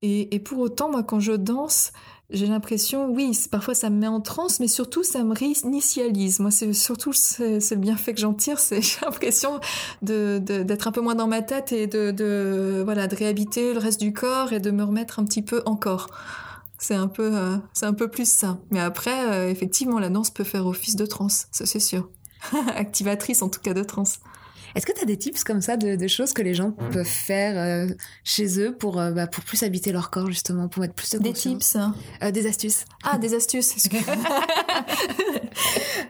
Speaker 4: Et, pour autant, moi, quand je danse, j'ai l'impression, oui, parfois ça me met en transe, mais surtout ça me réinitialise. Moi, c'est surtout c'est le bienfait que j'en tire, c'est j'ai l'impression d'être un peu moins dans ma tête et de, de voilà de réhabiter le reste du corps et de me remettre un petit peu encore. C'est un peu euh, c'est un peu plus ça. Mais après, euh, effectivement, la danse peut faire office de transe, ça c'est sûr. Activatrice en tout cas de transe.
Speaker 1: Est-ce que tu as des tips comme ça de, de choses que les gens peuvent faire euh, chez eux pour, euh, bah, pour plus habiter leur corps, justement, pour mettre plus de
Speaker 4: Des tips.
Speaker 1: Euh, Des astuces.
Speaker 4: Ah, des astuces.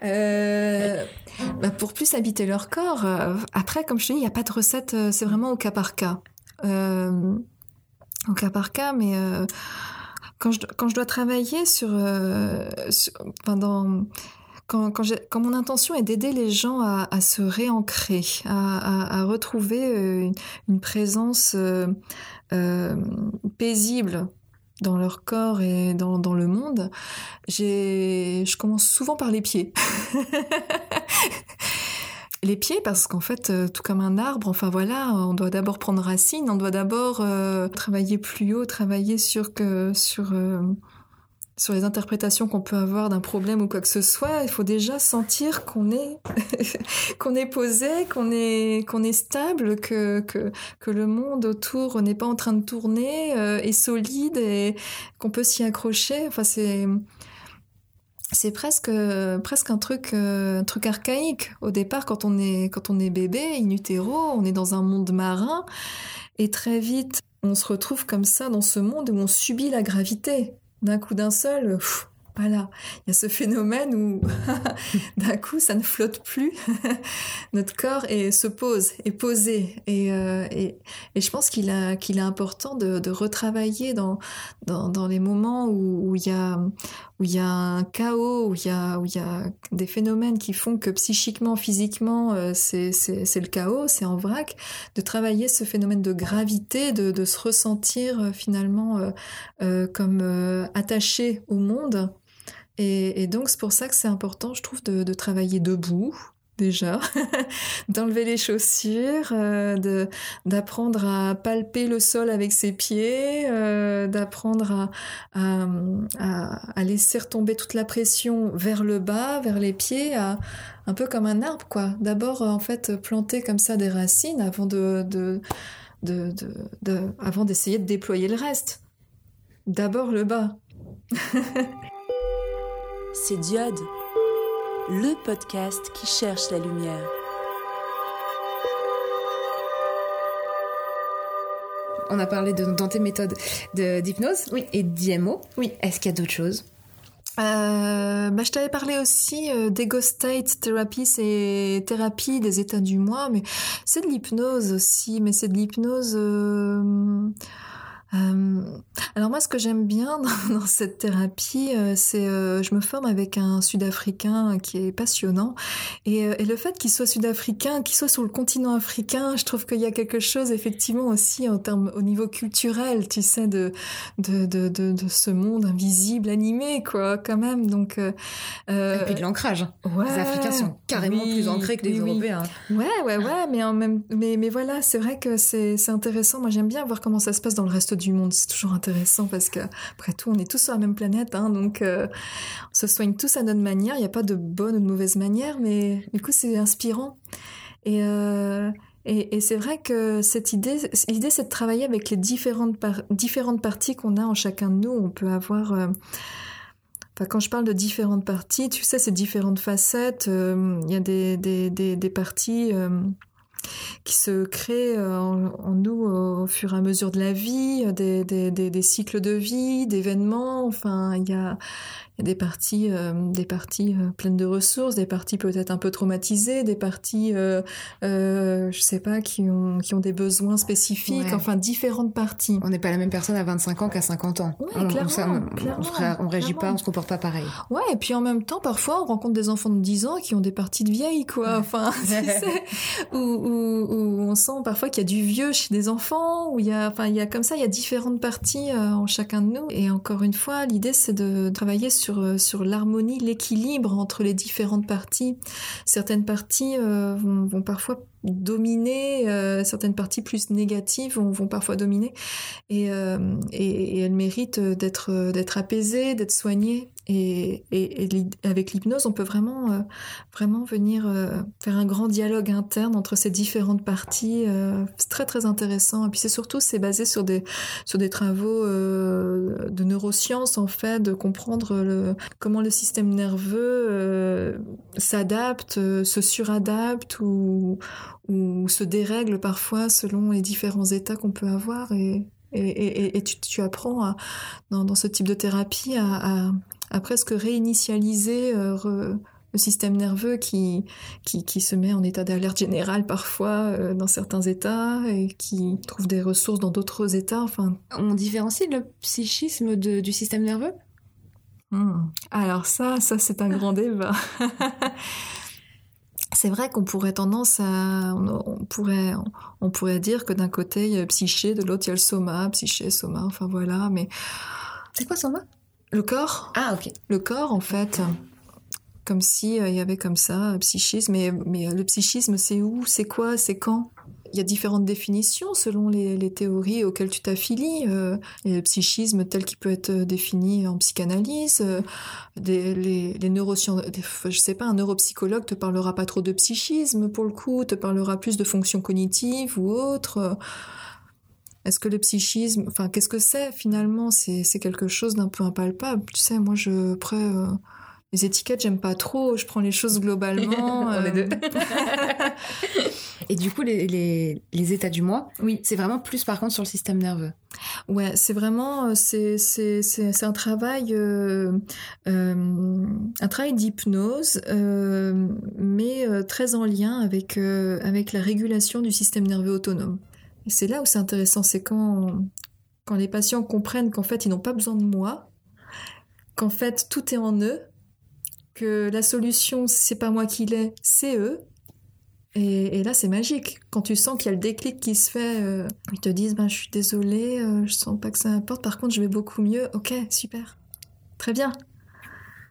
Speaker 4: bah, pour plus habiter leur corps. après, comme je te dis, il n'y a pas de recette. c'est vraiment au cas par cas. Au cas par cas, mais quand, je, quand je dois travailler sur, sur- enfin, dans- quand, mon intention est d'aider les gens à, se réancrer, à, retrouver euh, une, présence euh, euh, paisible dans leur corps et dans, le monde, je commence souvent par les pieds. les pieds, parce qu'en fait, tout comme un arbre, enfin voilà, on doit d'abord prendre racine, on doit d'abord travailler plus haut, travailler sur que sur sur les interprétations qu'on peut avoir d'un problème ou quoi que ce soit. Il faut déjà sentir qu'on est qu'on est posé, qu'on est qu'on est stable, que que que le monde autour n'est pas en train de tourner, euh, est solide et qu'on peut s'y accrocher. Enfin, c'est c'est presque presque un truc euh, un truc archaïque au départ quand on est quand on est bébé in utero on est dans un monde marin et très vite on se retrouve comme ça dans ce monde où on subit la gravité d'un coup d'un seul voilà il y a ce phénomène où d'un coup ça ne flotte plus. Notre corps et se pose est posé. Et, euh, et et je pense qu'il est important de, retravailler dans dans les moments où il y a où il y a un chaos, où il y a, où il y a des phénomènes qui font que psychiquement, physiquement, euh, c'est, le chaos, c'est en vrac, de travailler ce phénomène de gravité, de, de se ressentir euh, finalement euh, comme attaché au monde. Et, et donc c'est pour ça que c'est important, je trouve, de, de travailler debout déjà, d'enlever les chaussures, euh, de d'apprendre à palper le sol avec ses pieds, euh, d'apprendre à, à, à, laisser retomber toute la pression vers le bas, vers les pieds, un peu comme un arbre, quoi. D'abord, en fait, planter comme ça des racines avant de, de, de, de- avant d'essayer de déployer le reste. D'abord le bas.
Speaker 3: C'est Diode, le podcast qui cherche la lumière.
Speaker 1: On a parlé de, dans tes méthodes de- d'hypnose
Speaker 4: Oui.
Speaker 1: et d'IMO.
Speaker 4: Oui.
Speaker 1: Est-ce qu'il y a d'autres choses?
Speaker 4: Euh, bah, je t'avais parlé aussi euh, d'ego state therapy, c'est thérapie des états du moi, mais c'est de l'hypnose aussi, mais c'est de l'hypnose. euh, Euh, alors moi, ce que j'aime bien dans, dans cette thérapie, euh, c'est euh, je me forme avec un Sud-Africain qui est passionnant, et, euh, et le fait qu'il soit Sud-Africain, qu'il soit sur le continent africain, je trouve qu'il y a quelque chose effectivement aussi en termes au niveau culturel, tu sais, de de, de, de, de ce monde invisible, animé, quoi, quand même. Donc
Speaker 1: Et puis de l'ancrage.
Speaker 4: ouais,
Speaker 1: Les Africains sont carrément
Speaker 4: oui,
Speaker 1: plus ancrés que les
Speaker 4: oui, oui.
Speaker 1: Européens.
Speaker 4: Ouais, ouais, ouais, mais en même, mais, mais voilà, c'est vrai que c'est, c'est intéressant. Moi, j'aime bien voir comment ça se passe dans le reste du monde. C'est toujours intéressant parce que, après tout, on est tous sur la même planète, hein, donc euh, on se soigne tous à notre manière. Il n'y a pas de bonne ou de mauvaise manière, mais du coup, c'est inspirant. Et, euh, et, et c'est vrai que cette idée, l'idée, c'est de travailler avec les différentes, par- différentes parties qu'on a en chacun de nous. On peut avoir euh, quand je parle de différentes parties, tu sais, ces différentes facettes, il y a des, des, des, parties qui se créent euh, en, nous au fur et à mesure de la vie, euh, des, cycles de vie, d'événements. Enfin, il y a des parties, euh, des parties euh, pleines de ressources, des parties peut-être un peu traumatisées, des parties, euh, euh, je sais pas, qui ont, qui ont des besoins spécifiques.
Speaker 1: Ouais.
Speaker 4: Enfin, différentes parties.
Speaker 1: On n'est pas la même personne à 25 ans qu'à 50 ans.
Speaker 4: Ouais,
Speaker 1: on,
Speaker 4: clairement,
Speaker 1: ça, on-
Speaker 4: clairement,
Speaker 1: on, on réagit pas, on se comporte pas pareil.
Speaker 4: Ouais, et puis en même temps, parfois, on rencontre des enfants de 10 ans qui ont des parties de vieilles, quoi. Enfin, tu sais, où, où, où on sent parfois qu'il y a du vieux chez des enfants, où il y a, enfin, il y a comme ça, il y a différentes parties en chacun de nous. Et encore une fois, l'idée, c'est de travailler sur, euh, sur l'harmonie, l'équilibre entre les différentes parties. Certaines parties euh, vont, parfois dominer, euh, certaines parties plus négatives vont, parfois dominer. Et, elles méritent d'être apaisées, d'être soignées. Et, avec l'hypnose, on peut vraiment, euh, vraiment venir euh, faire un grand dialogue interne entre ces différentes parties. euh, c'est très très intéressant. Et puis c'est surtout c'est basé sur des sur des travaux de neurosciences en fait, de comprendre comment le système nerveux s'adapte, se suradapte ou se dérègle parfois selon les différents états qu'on peut avoir et tu, apprends dans, ce type de thérapie à, à presque réinitialiser euh, re- le système nerveux qui, qui, qui se met en état d'alerte générale parfois euh, dans certains états et qui trouve des ressources dans d'autres états. Enfin,
Speaker 1: On différencie le psychisme de- du système nerveux?
Speaker 4: Hmm. Alors ça, ça c'est un grand débat. C'est vrai qu'on pourrait tendance à, on, on pourrait, on pourrait dire que d'un côté il y a le psyché, de l'autre il y a le soma, psyché, soma, enfin voilà. Mais
Speaker 1: C'est quoi Soma?
Speaker 4: Le corps,
Speaker 1: Ah ok.
Speaker 4: le corps en fait, comme si euh, il y avait comme ça, euh, psychisme. Mais, mais euh, le psychisme, c'est où, c'est quoi, c'est quand? Il y a différentes définitions selon les, les théories auxquelles tu t'affilies. Euh, le psychisme tel qu'il peut être défini en psychanalyse, euh, des, les, les neurosciences, je sais pas, un neuropsychologue te parlera pas trop de psychisme pour le coup, te parlera plus de fonctions cognitives ou autres. Est-ce que le psychisme, enfin, qu'est-ce que c'est finalement? C'est quelque chose d'un peu impalpable. Tu sais, moi, je après euh, les étiquettes, j'aime pas trop. Je prends les choses globalement.
Speaker 1: On est
Speaker 4: euh,
Speaker 1: deux. Et du coup, les, les, les états du moi,
Speaker 4: Oui.
Speaker 1: c'est vraiment plus par contre sur le système nerveux.
Speaker 4: Ouais, c'est vraiment euh, c'est un travail euh, euh, un travail d'hypnose, euh, mais très en lien avec avec la régulation du système nerveux autonome. C'est là où c'est intéressant, c'est quand quand les patients comprennent qu'en fait ils n'ont pas besoin de moi, qu'en fait tout est en eux, que la solution c'est pas moi qui l'ai, c'est eux. Et, là, c'est magique. Quand tu sens qu'il y a le déclic qui se fait, euh, ils te disent ben, Je suis désolée, euh, je sens pas que ça importe. Par contre, je vais beaucoup mieux. Ok, super. Très bien.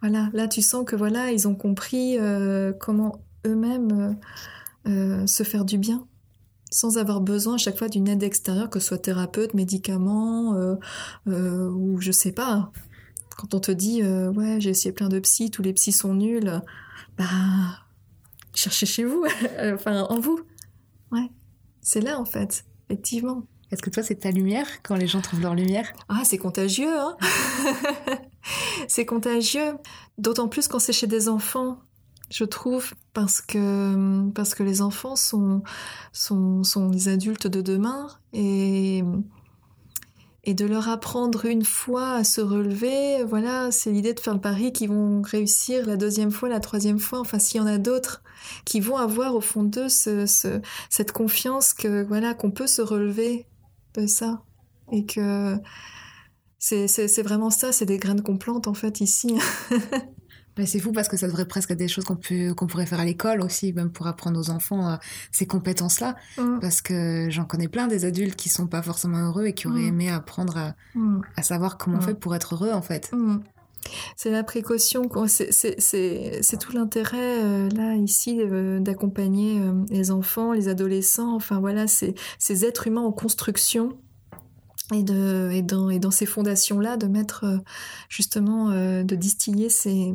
Speaker 4: Voilà, là, tu sens que voilà, ils ont compris euh, comment eux-mêmes euh, se faire du bien sans avoir besoin à chaque fois d'une aide extérieure, que ce soit thérapeute, médicament, euh, euh, ou je sais pas. Quand on te dit euh, Ouais, j'ai essayé plein de psys, tous les psys sont nuls, bah cherchez chez vous, enfin en vous. Ouais, c'est là en fait, effectivement.
Speaker 1: Est-ce que toi, c'est ta lumière quand les gens trouvent leur lumière?
Speaker 4: Ah, c'est contagieux, hein C'est contagieux, d'autant plus quand c'est chez des enfants, je trouve, parce que parce que les enfants sont sont sont les adultes de demain et et de leur apprendre une fois à se relever, voilà, c'est l'idée de faire le pari qu'ils vont réussir la deuxième fois, la troisième fois, enfin s'il y en a d'autres qui vont avoir au fond d'eux ce- cette confiance que voilà qu'on peut se relever de ça. et que c'est vraiment ça, c'est des graines qu'on plante en fait ici.
Speaker 1: c'est fou parce que ça devrait presque être des choses qu'on qu'on pourrait faire à l'école aussi, même pour apprendre aux enfants euh, ces compétences-là. Mm. Parce que j'en connais plein des adultes qui sont pas forcément heureux et qui auraient mm. aimé apprendre à, mm. à savoir comment on fait pour être heureux en fait.
Speaker 4: C'est la précaution, c'est tout l'intérêt euh, là ici euh, d'accompagner les enfants, les adolescents, enfin voilà, ces êtres humains en construction et, de, et, dans, et dans ces fondations-là, de mettre justement, de distiller ces,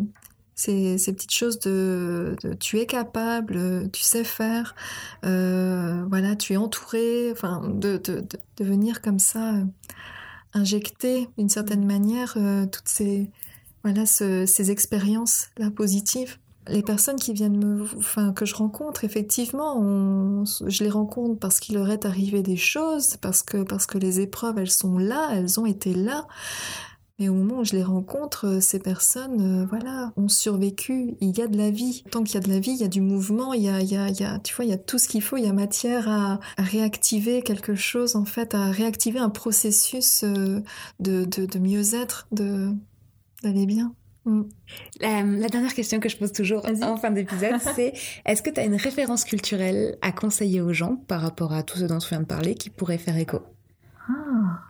Speaker 4: ces, ces, petites choses de, tu es capable, tu sais faire, euh, voilà, tu es entouré, enfin, de, de, de venir comme ça euh, injecter d'une certaine manière euh, toutes ces, voilà, ces expériences là positives. Les personnes qui viennent me, enfin, que je rencontre, effectivement, on, je les rencontre parce qu'il leur est arrivé des choses, parce que, parce que les épreuves, elles sont là, elles ont été là. Mais au moment où je les rencontre, euh, ces personnes, euh, voilà, ont survécu. Il y a de la vie. Tant qu'il y a de la vie, il y a du mouvement, il y a, il y a, il y a tu vois, il y a tout ce qu'il faut. Il y a matière à, réactiver quelque chose, en fait, à réactiver un processus euh, de, de, de mieux-être, de d'aller bien.
Speaker 1: Mm. La, dernière question que je pose toujours en fin d'épisode, c'est est-ce que tu as une référence culturelle à conseiller aux gens par rapport à tout ce dont tu viens de parler qui pourrait faire écho?
Speaker 4: Ah,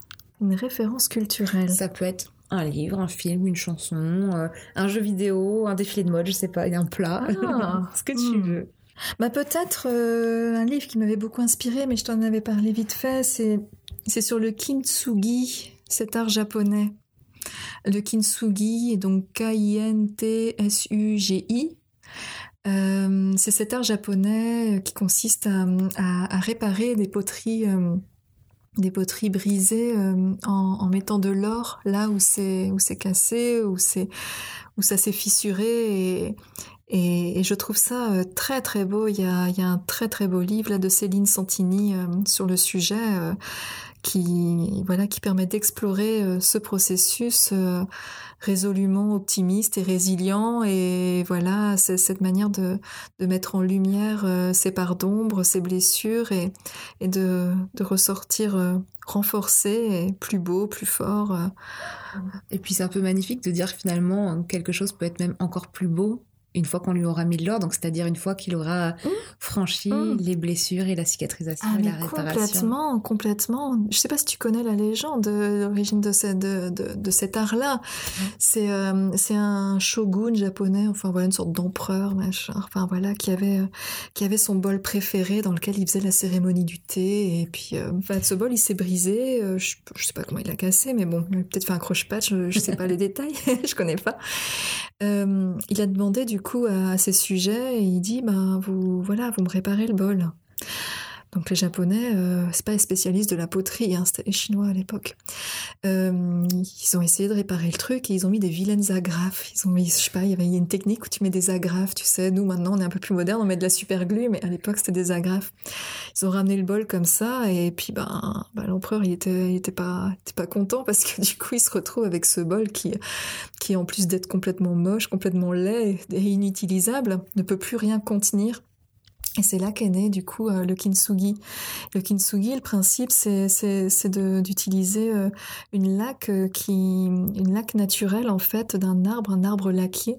Speaker 4: une référence culturelle.
Speaker 1: Ça peut être un livre, un film, une chanson, euh, un jeu vidéo, un défilé de mode, je sais pas, un plat, ah. ce que tu hmm. veux.
Speaker 4: Bah peut-être euh, un livre qui m'avait beaucoup inspiré, mais je t'en avais parlé vite fait, c'est c'est sur le kintsugi, cet art japonais. Le kintsugi est donc K-I-N-T-S-U-G-I. Euh, c'est cet art japonais qui consiste à, à, réparer des poteries des poteries brisées euh, en, mettant de l'or là où c'est où c'est cassé où c'est où ça s'est fissuré et, et, je trouve ça euh, très très beau. Il y a, il y a un très très beau livre là de Céline Santini euh, sur le sujet qui voilà qui permet d'explorer ce processus résolument optimiste et résilient et voilà c'est cette manière de, de mettre en lumière euh, ses parts d'ombre, ses blessures et, et de, de ressortir euh, renforcé et plus beau, plus fort. Euh.
Speaker 1: Et puis c'est un peu magnifique de dire finalement quelque chose peut être même encore plus beau une fois qu'on lui aura mis de l'or, donc c'est-à-dire une fois qu'il aura mmh. franchi mmh. les blessures et la cicatrisation
Speaker 4: ah,
Speaker 1: et la réparation.
Speaker 4: Complètement, complètement. Je sais pas si tu connais la légende, l'origine de, cette, de, de, cet art-là. C'est euh, c'est un shogun japonais, enfin voilà une sorte d'empereur, machin. Enfin voilà qui avait euh, qui avait son bol préféré dans lequel il faisait la cérémonie du thé et puis euh, enfin ce bol il s'est brisé. je, je sais pas comment il l'a cassé, mais bon, il a peut-être fait un croche-patch. Je, je sais pas les détails, je connais pas. il a demandé du coup à, ces sujets et il dit ben vous voilà vous me réparez le bol. Donc les Japonais, euh, c'est pas les spécialistes de la poterie, hein, c'était les Chinois à l'époque. Euh, ils ont essayé de réparer le truc et ils ont mis des vilaines agrafes. Ils ont mis, je sais pas, il y avait une technique où tu mets des agrafes, tu sais. Nous maintenant on est un peu plus moderne, on met de la super glue, mais à l'époque c'était des agrafes. Ils ont ramené le bol comme ça et puis ben, ben l'empereur il était, pas, était pas content parce que du coup il se retrouve avec ce bol qui, qui en plus d'être complètement moche, complètement laid et inutilisable, ne peut plus rien contenir. Et c'est là qu'est né du coup euh, le kintsugi. Le kintsugi, le principe, c'est d'utiliser euh, une laque euh, qui, une laque naturelle en fait d'un arbre, un arbre laqué.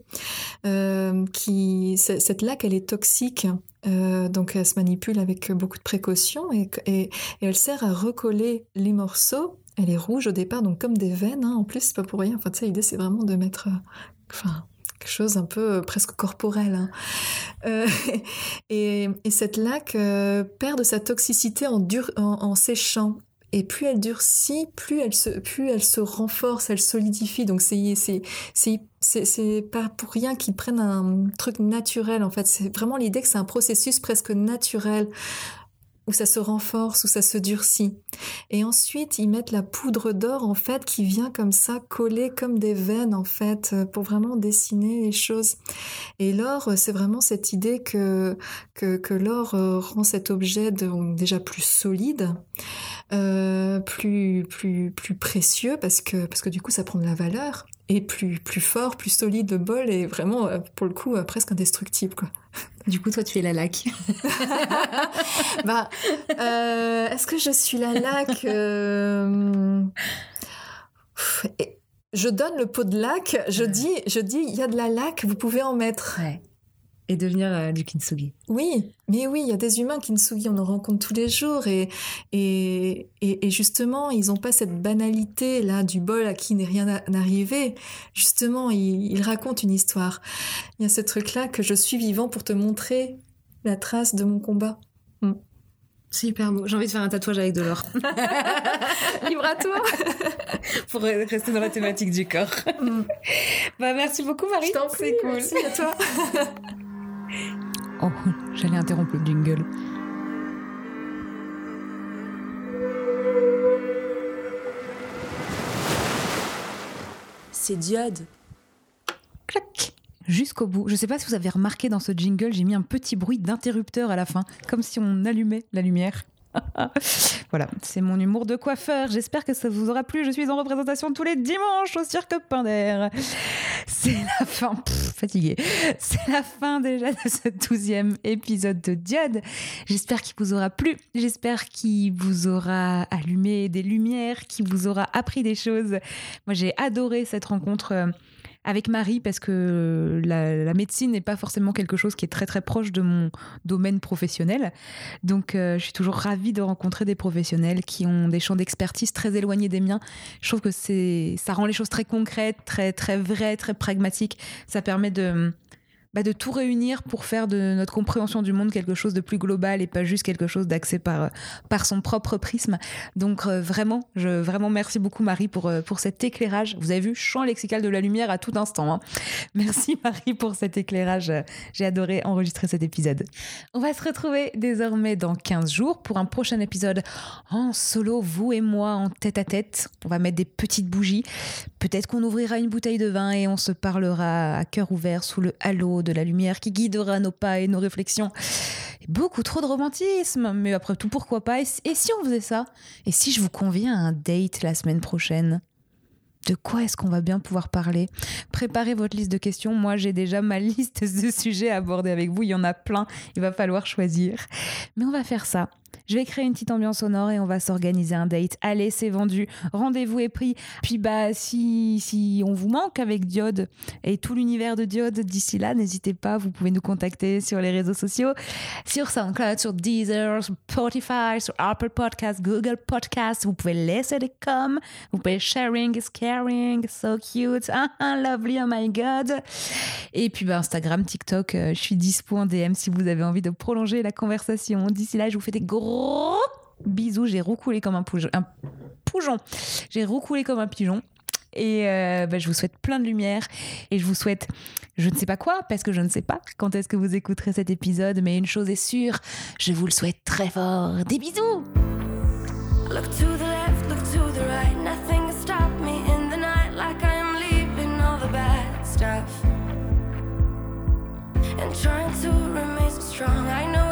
Speaker 4: qui, cette laque, elle est toxique. donc elle se manipule avec beaucoup de précautions et, elle sert à recoller les morceaux. Elle est rouge au départ, donc comme des veines. Hein. En plus, c'est pas pour rien. Enfin, l'idée, c'est vraiment de mettre, chose un peu euh, presque corporel. Hein. Euh, et, cette laque euh, perd de sa toxicité en, en, séchant. Et plus elle durcit, plus elle se, plus elle se renforce, elle solidifie. Donc c'est c'est pas pour rien qu'ils prennent un truc naturel en fait. C'est vraiment l'idée que c'est un processus presque naturel où ça se renforce, où ça se durcit. Et ensuite, ils mettent la poudre d'or, en fait, qui vient comme ça, coller comme des veines, en fait, pour vraiment dessiner les choses. Et l'or, c'est vraiment cette idée que, que, que l'or euh, rend cet objet déjà plus solide, euh, plus, plus, plus précieux, parce que, parce que du coup, ça prend de la valeur, et plus, plus fort, plus solide, le bol est vraiment, euh, pour le coup, presque indestructible, quoi.
Speaker 1: Du coup, toi, tu es la laque.
Speaker 4: bah, euh, est-ce que je suis la laque euh, Je donne le pot de laque. Je dis, je dis, il y a de la laque, vous pouvez en mettre.
Speaker 1: Ouais. Et devenir euh, du kintsugi.
Speaker 4: Oui, mais oui, il y a des humains kintsugi, on en rencontre tous les jours et et, et, justement, ils n'ont pas cette banalité là du bol à qui n'est rien arrivé. Justement, ils, ils racontent une histoire. Il y a ce truc là que je suis vivant pour te montrer la trace de mon combat.
Speaker 1: Hmm. C'est hyper beau. J'ai envie de faire un tatouage avec de l'or.
Speaker 4: Libre à toi.
Speaker 1: Pour rester dans la thématique du corps. Hmm. Bah, merci beaucoup, Marie.
Speaker 4: C'est cool. Merci à toi.
Speaker 1: Oh, j'allais interrompre le jingle.
Speaker 3: C'est diode.
Speaker 1: Clac Jusqu'au bout. Je sais pas si vous avez remarqué dans ce jingle, j'ai mis un petit bruit d'interrupteur à la fin, comme si on allumait la lumière. voilà, c'est mon humour de coiffeur. J'espère que ça vous aura plu. Je suis en représentation tous les dimanches au Cirque Pinder. C'est la fin, fatiguée. C'est la fin déjà de ce douzième épisode de Diode. J'espère qu'il vous aura plu. J'espère qu'il vous aura allumé des lumières, qu'il vous aura appris des choses. Moi, j'ai adoré cette rencontre avec Marie parce que la, médecine n'est pas forcément quelque chose qui est très très proche de mon domaine professionnel. Donc euh, je suis toujours ravie de rencontrer des professionnels qui ont des champs d'expertise très éloignés des miens. Je trouve que c'est ça rend les choses très concrètes, très très vraies, très pragmatiques. Ça permet de bah, de tout réunir pour faire de notre compréhension du monde quelque chose de plus global et pas juste quelque chose d'axé par, euh, par son propre prisme. Donc euh, vraiment, je vraiment merci beaucoup Marie pour, euh, pour cet éclairage. Vous avez vu, champ lexical de la lumière à tout instant. Hein. Merci Marie pour cet éclairage. J'ai adoré enregistrer cet épisode. On va se retrouver désormais dans 15 jours pour un prochain épisode en solo, vous et moi en tête à tête. On va mettre des petites bougies. Peut-être qu'on ouvrira une bouteille de vin et on se parlera à cœur ouvert sous le halo de la lumière qui guidera nos pas et nos réflexions. Beaucoup trop de romantisme, mais après tout, pourquoi pas? Et, si on faisait ça? Et si je vous conviens à un date la semaine prochaine? De quoi est-ce qu'on va bien pouvoir parler? Préparez votre liste de questions. Moi, j'ai déjà ma liste de sujets à aborder avec vous. Il y en a plein. Il va falloir choisir. Mais on va faire ça je vais créer une petite ambiance sonore et on va s'organiser un date. Allez, c'est vendu. Rendez-vous est pris. Puis bah si si on vous manque avec Diode et tout l'univers de Diode d'ici là, n'hésitez pas, vous pouvez nous contacter sur les réseaux sociaux, sur SoundCloud, sur Deezer, sur Spotify, sur Apple Podcasts, Google Podcasts. Vous pouvez laisser des coms, vous pouvez sharing is caring, so cute, ah, ah, lovely, oh my god. Et puis bah, Instagram, TikTok, euh, je suis dispo en DM si vous avez envie de prolonger la conversation. D'ici là, je vous fais des gros Bisous, j'ai roucoulé comme un poujon. J'ai roucoulé comme un pigeon. Et euh, bah, je vous souhaite plein de lumière. Et je vous souhaite, je ne sais pas quoi, parce que je ne sais pas quand est-ce que vous écouterez cet épisode. Mais une chose est sûre, je vous le souhaite très fort. Des bisous Look to the left, look to the right.
Speaker 5: Nothing stop me in the night. Like I leaving all the bad stuff. And trying to remain strong. I know.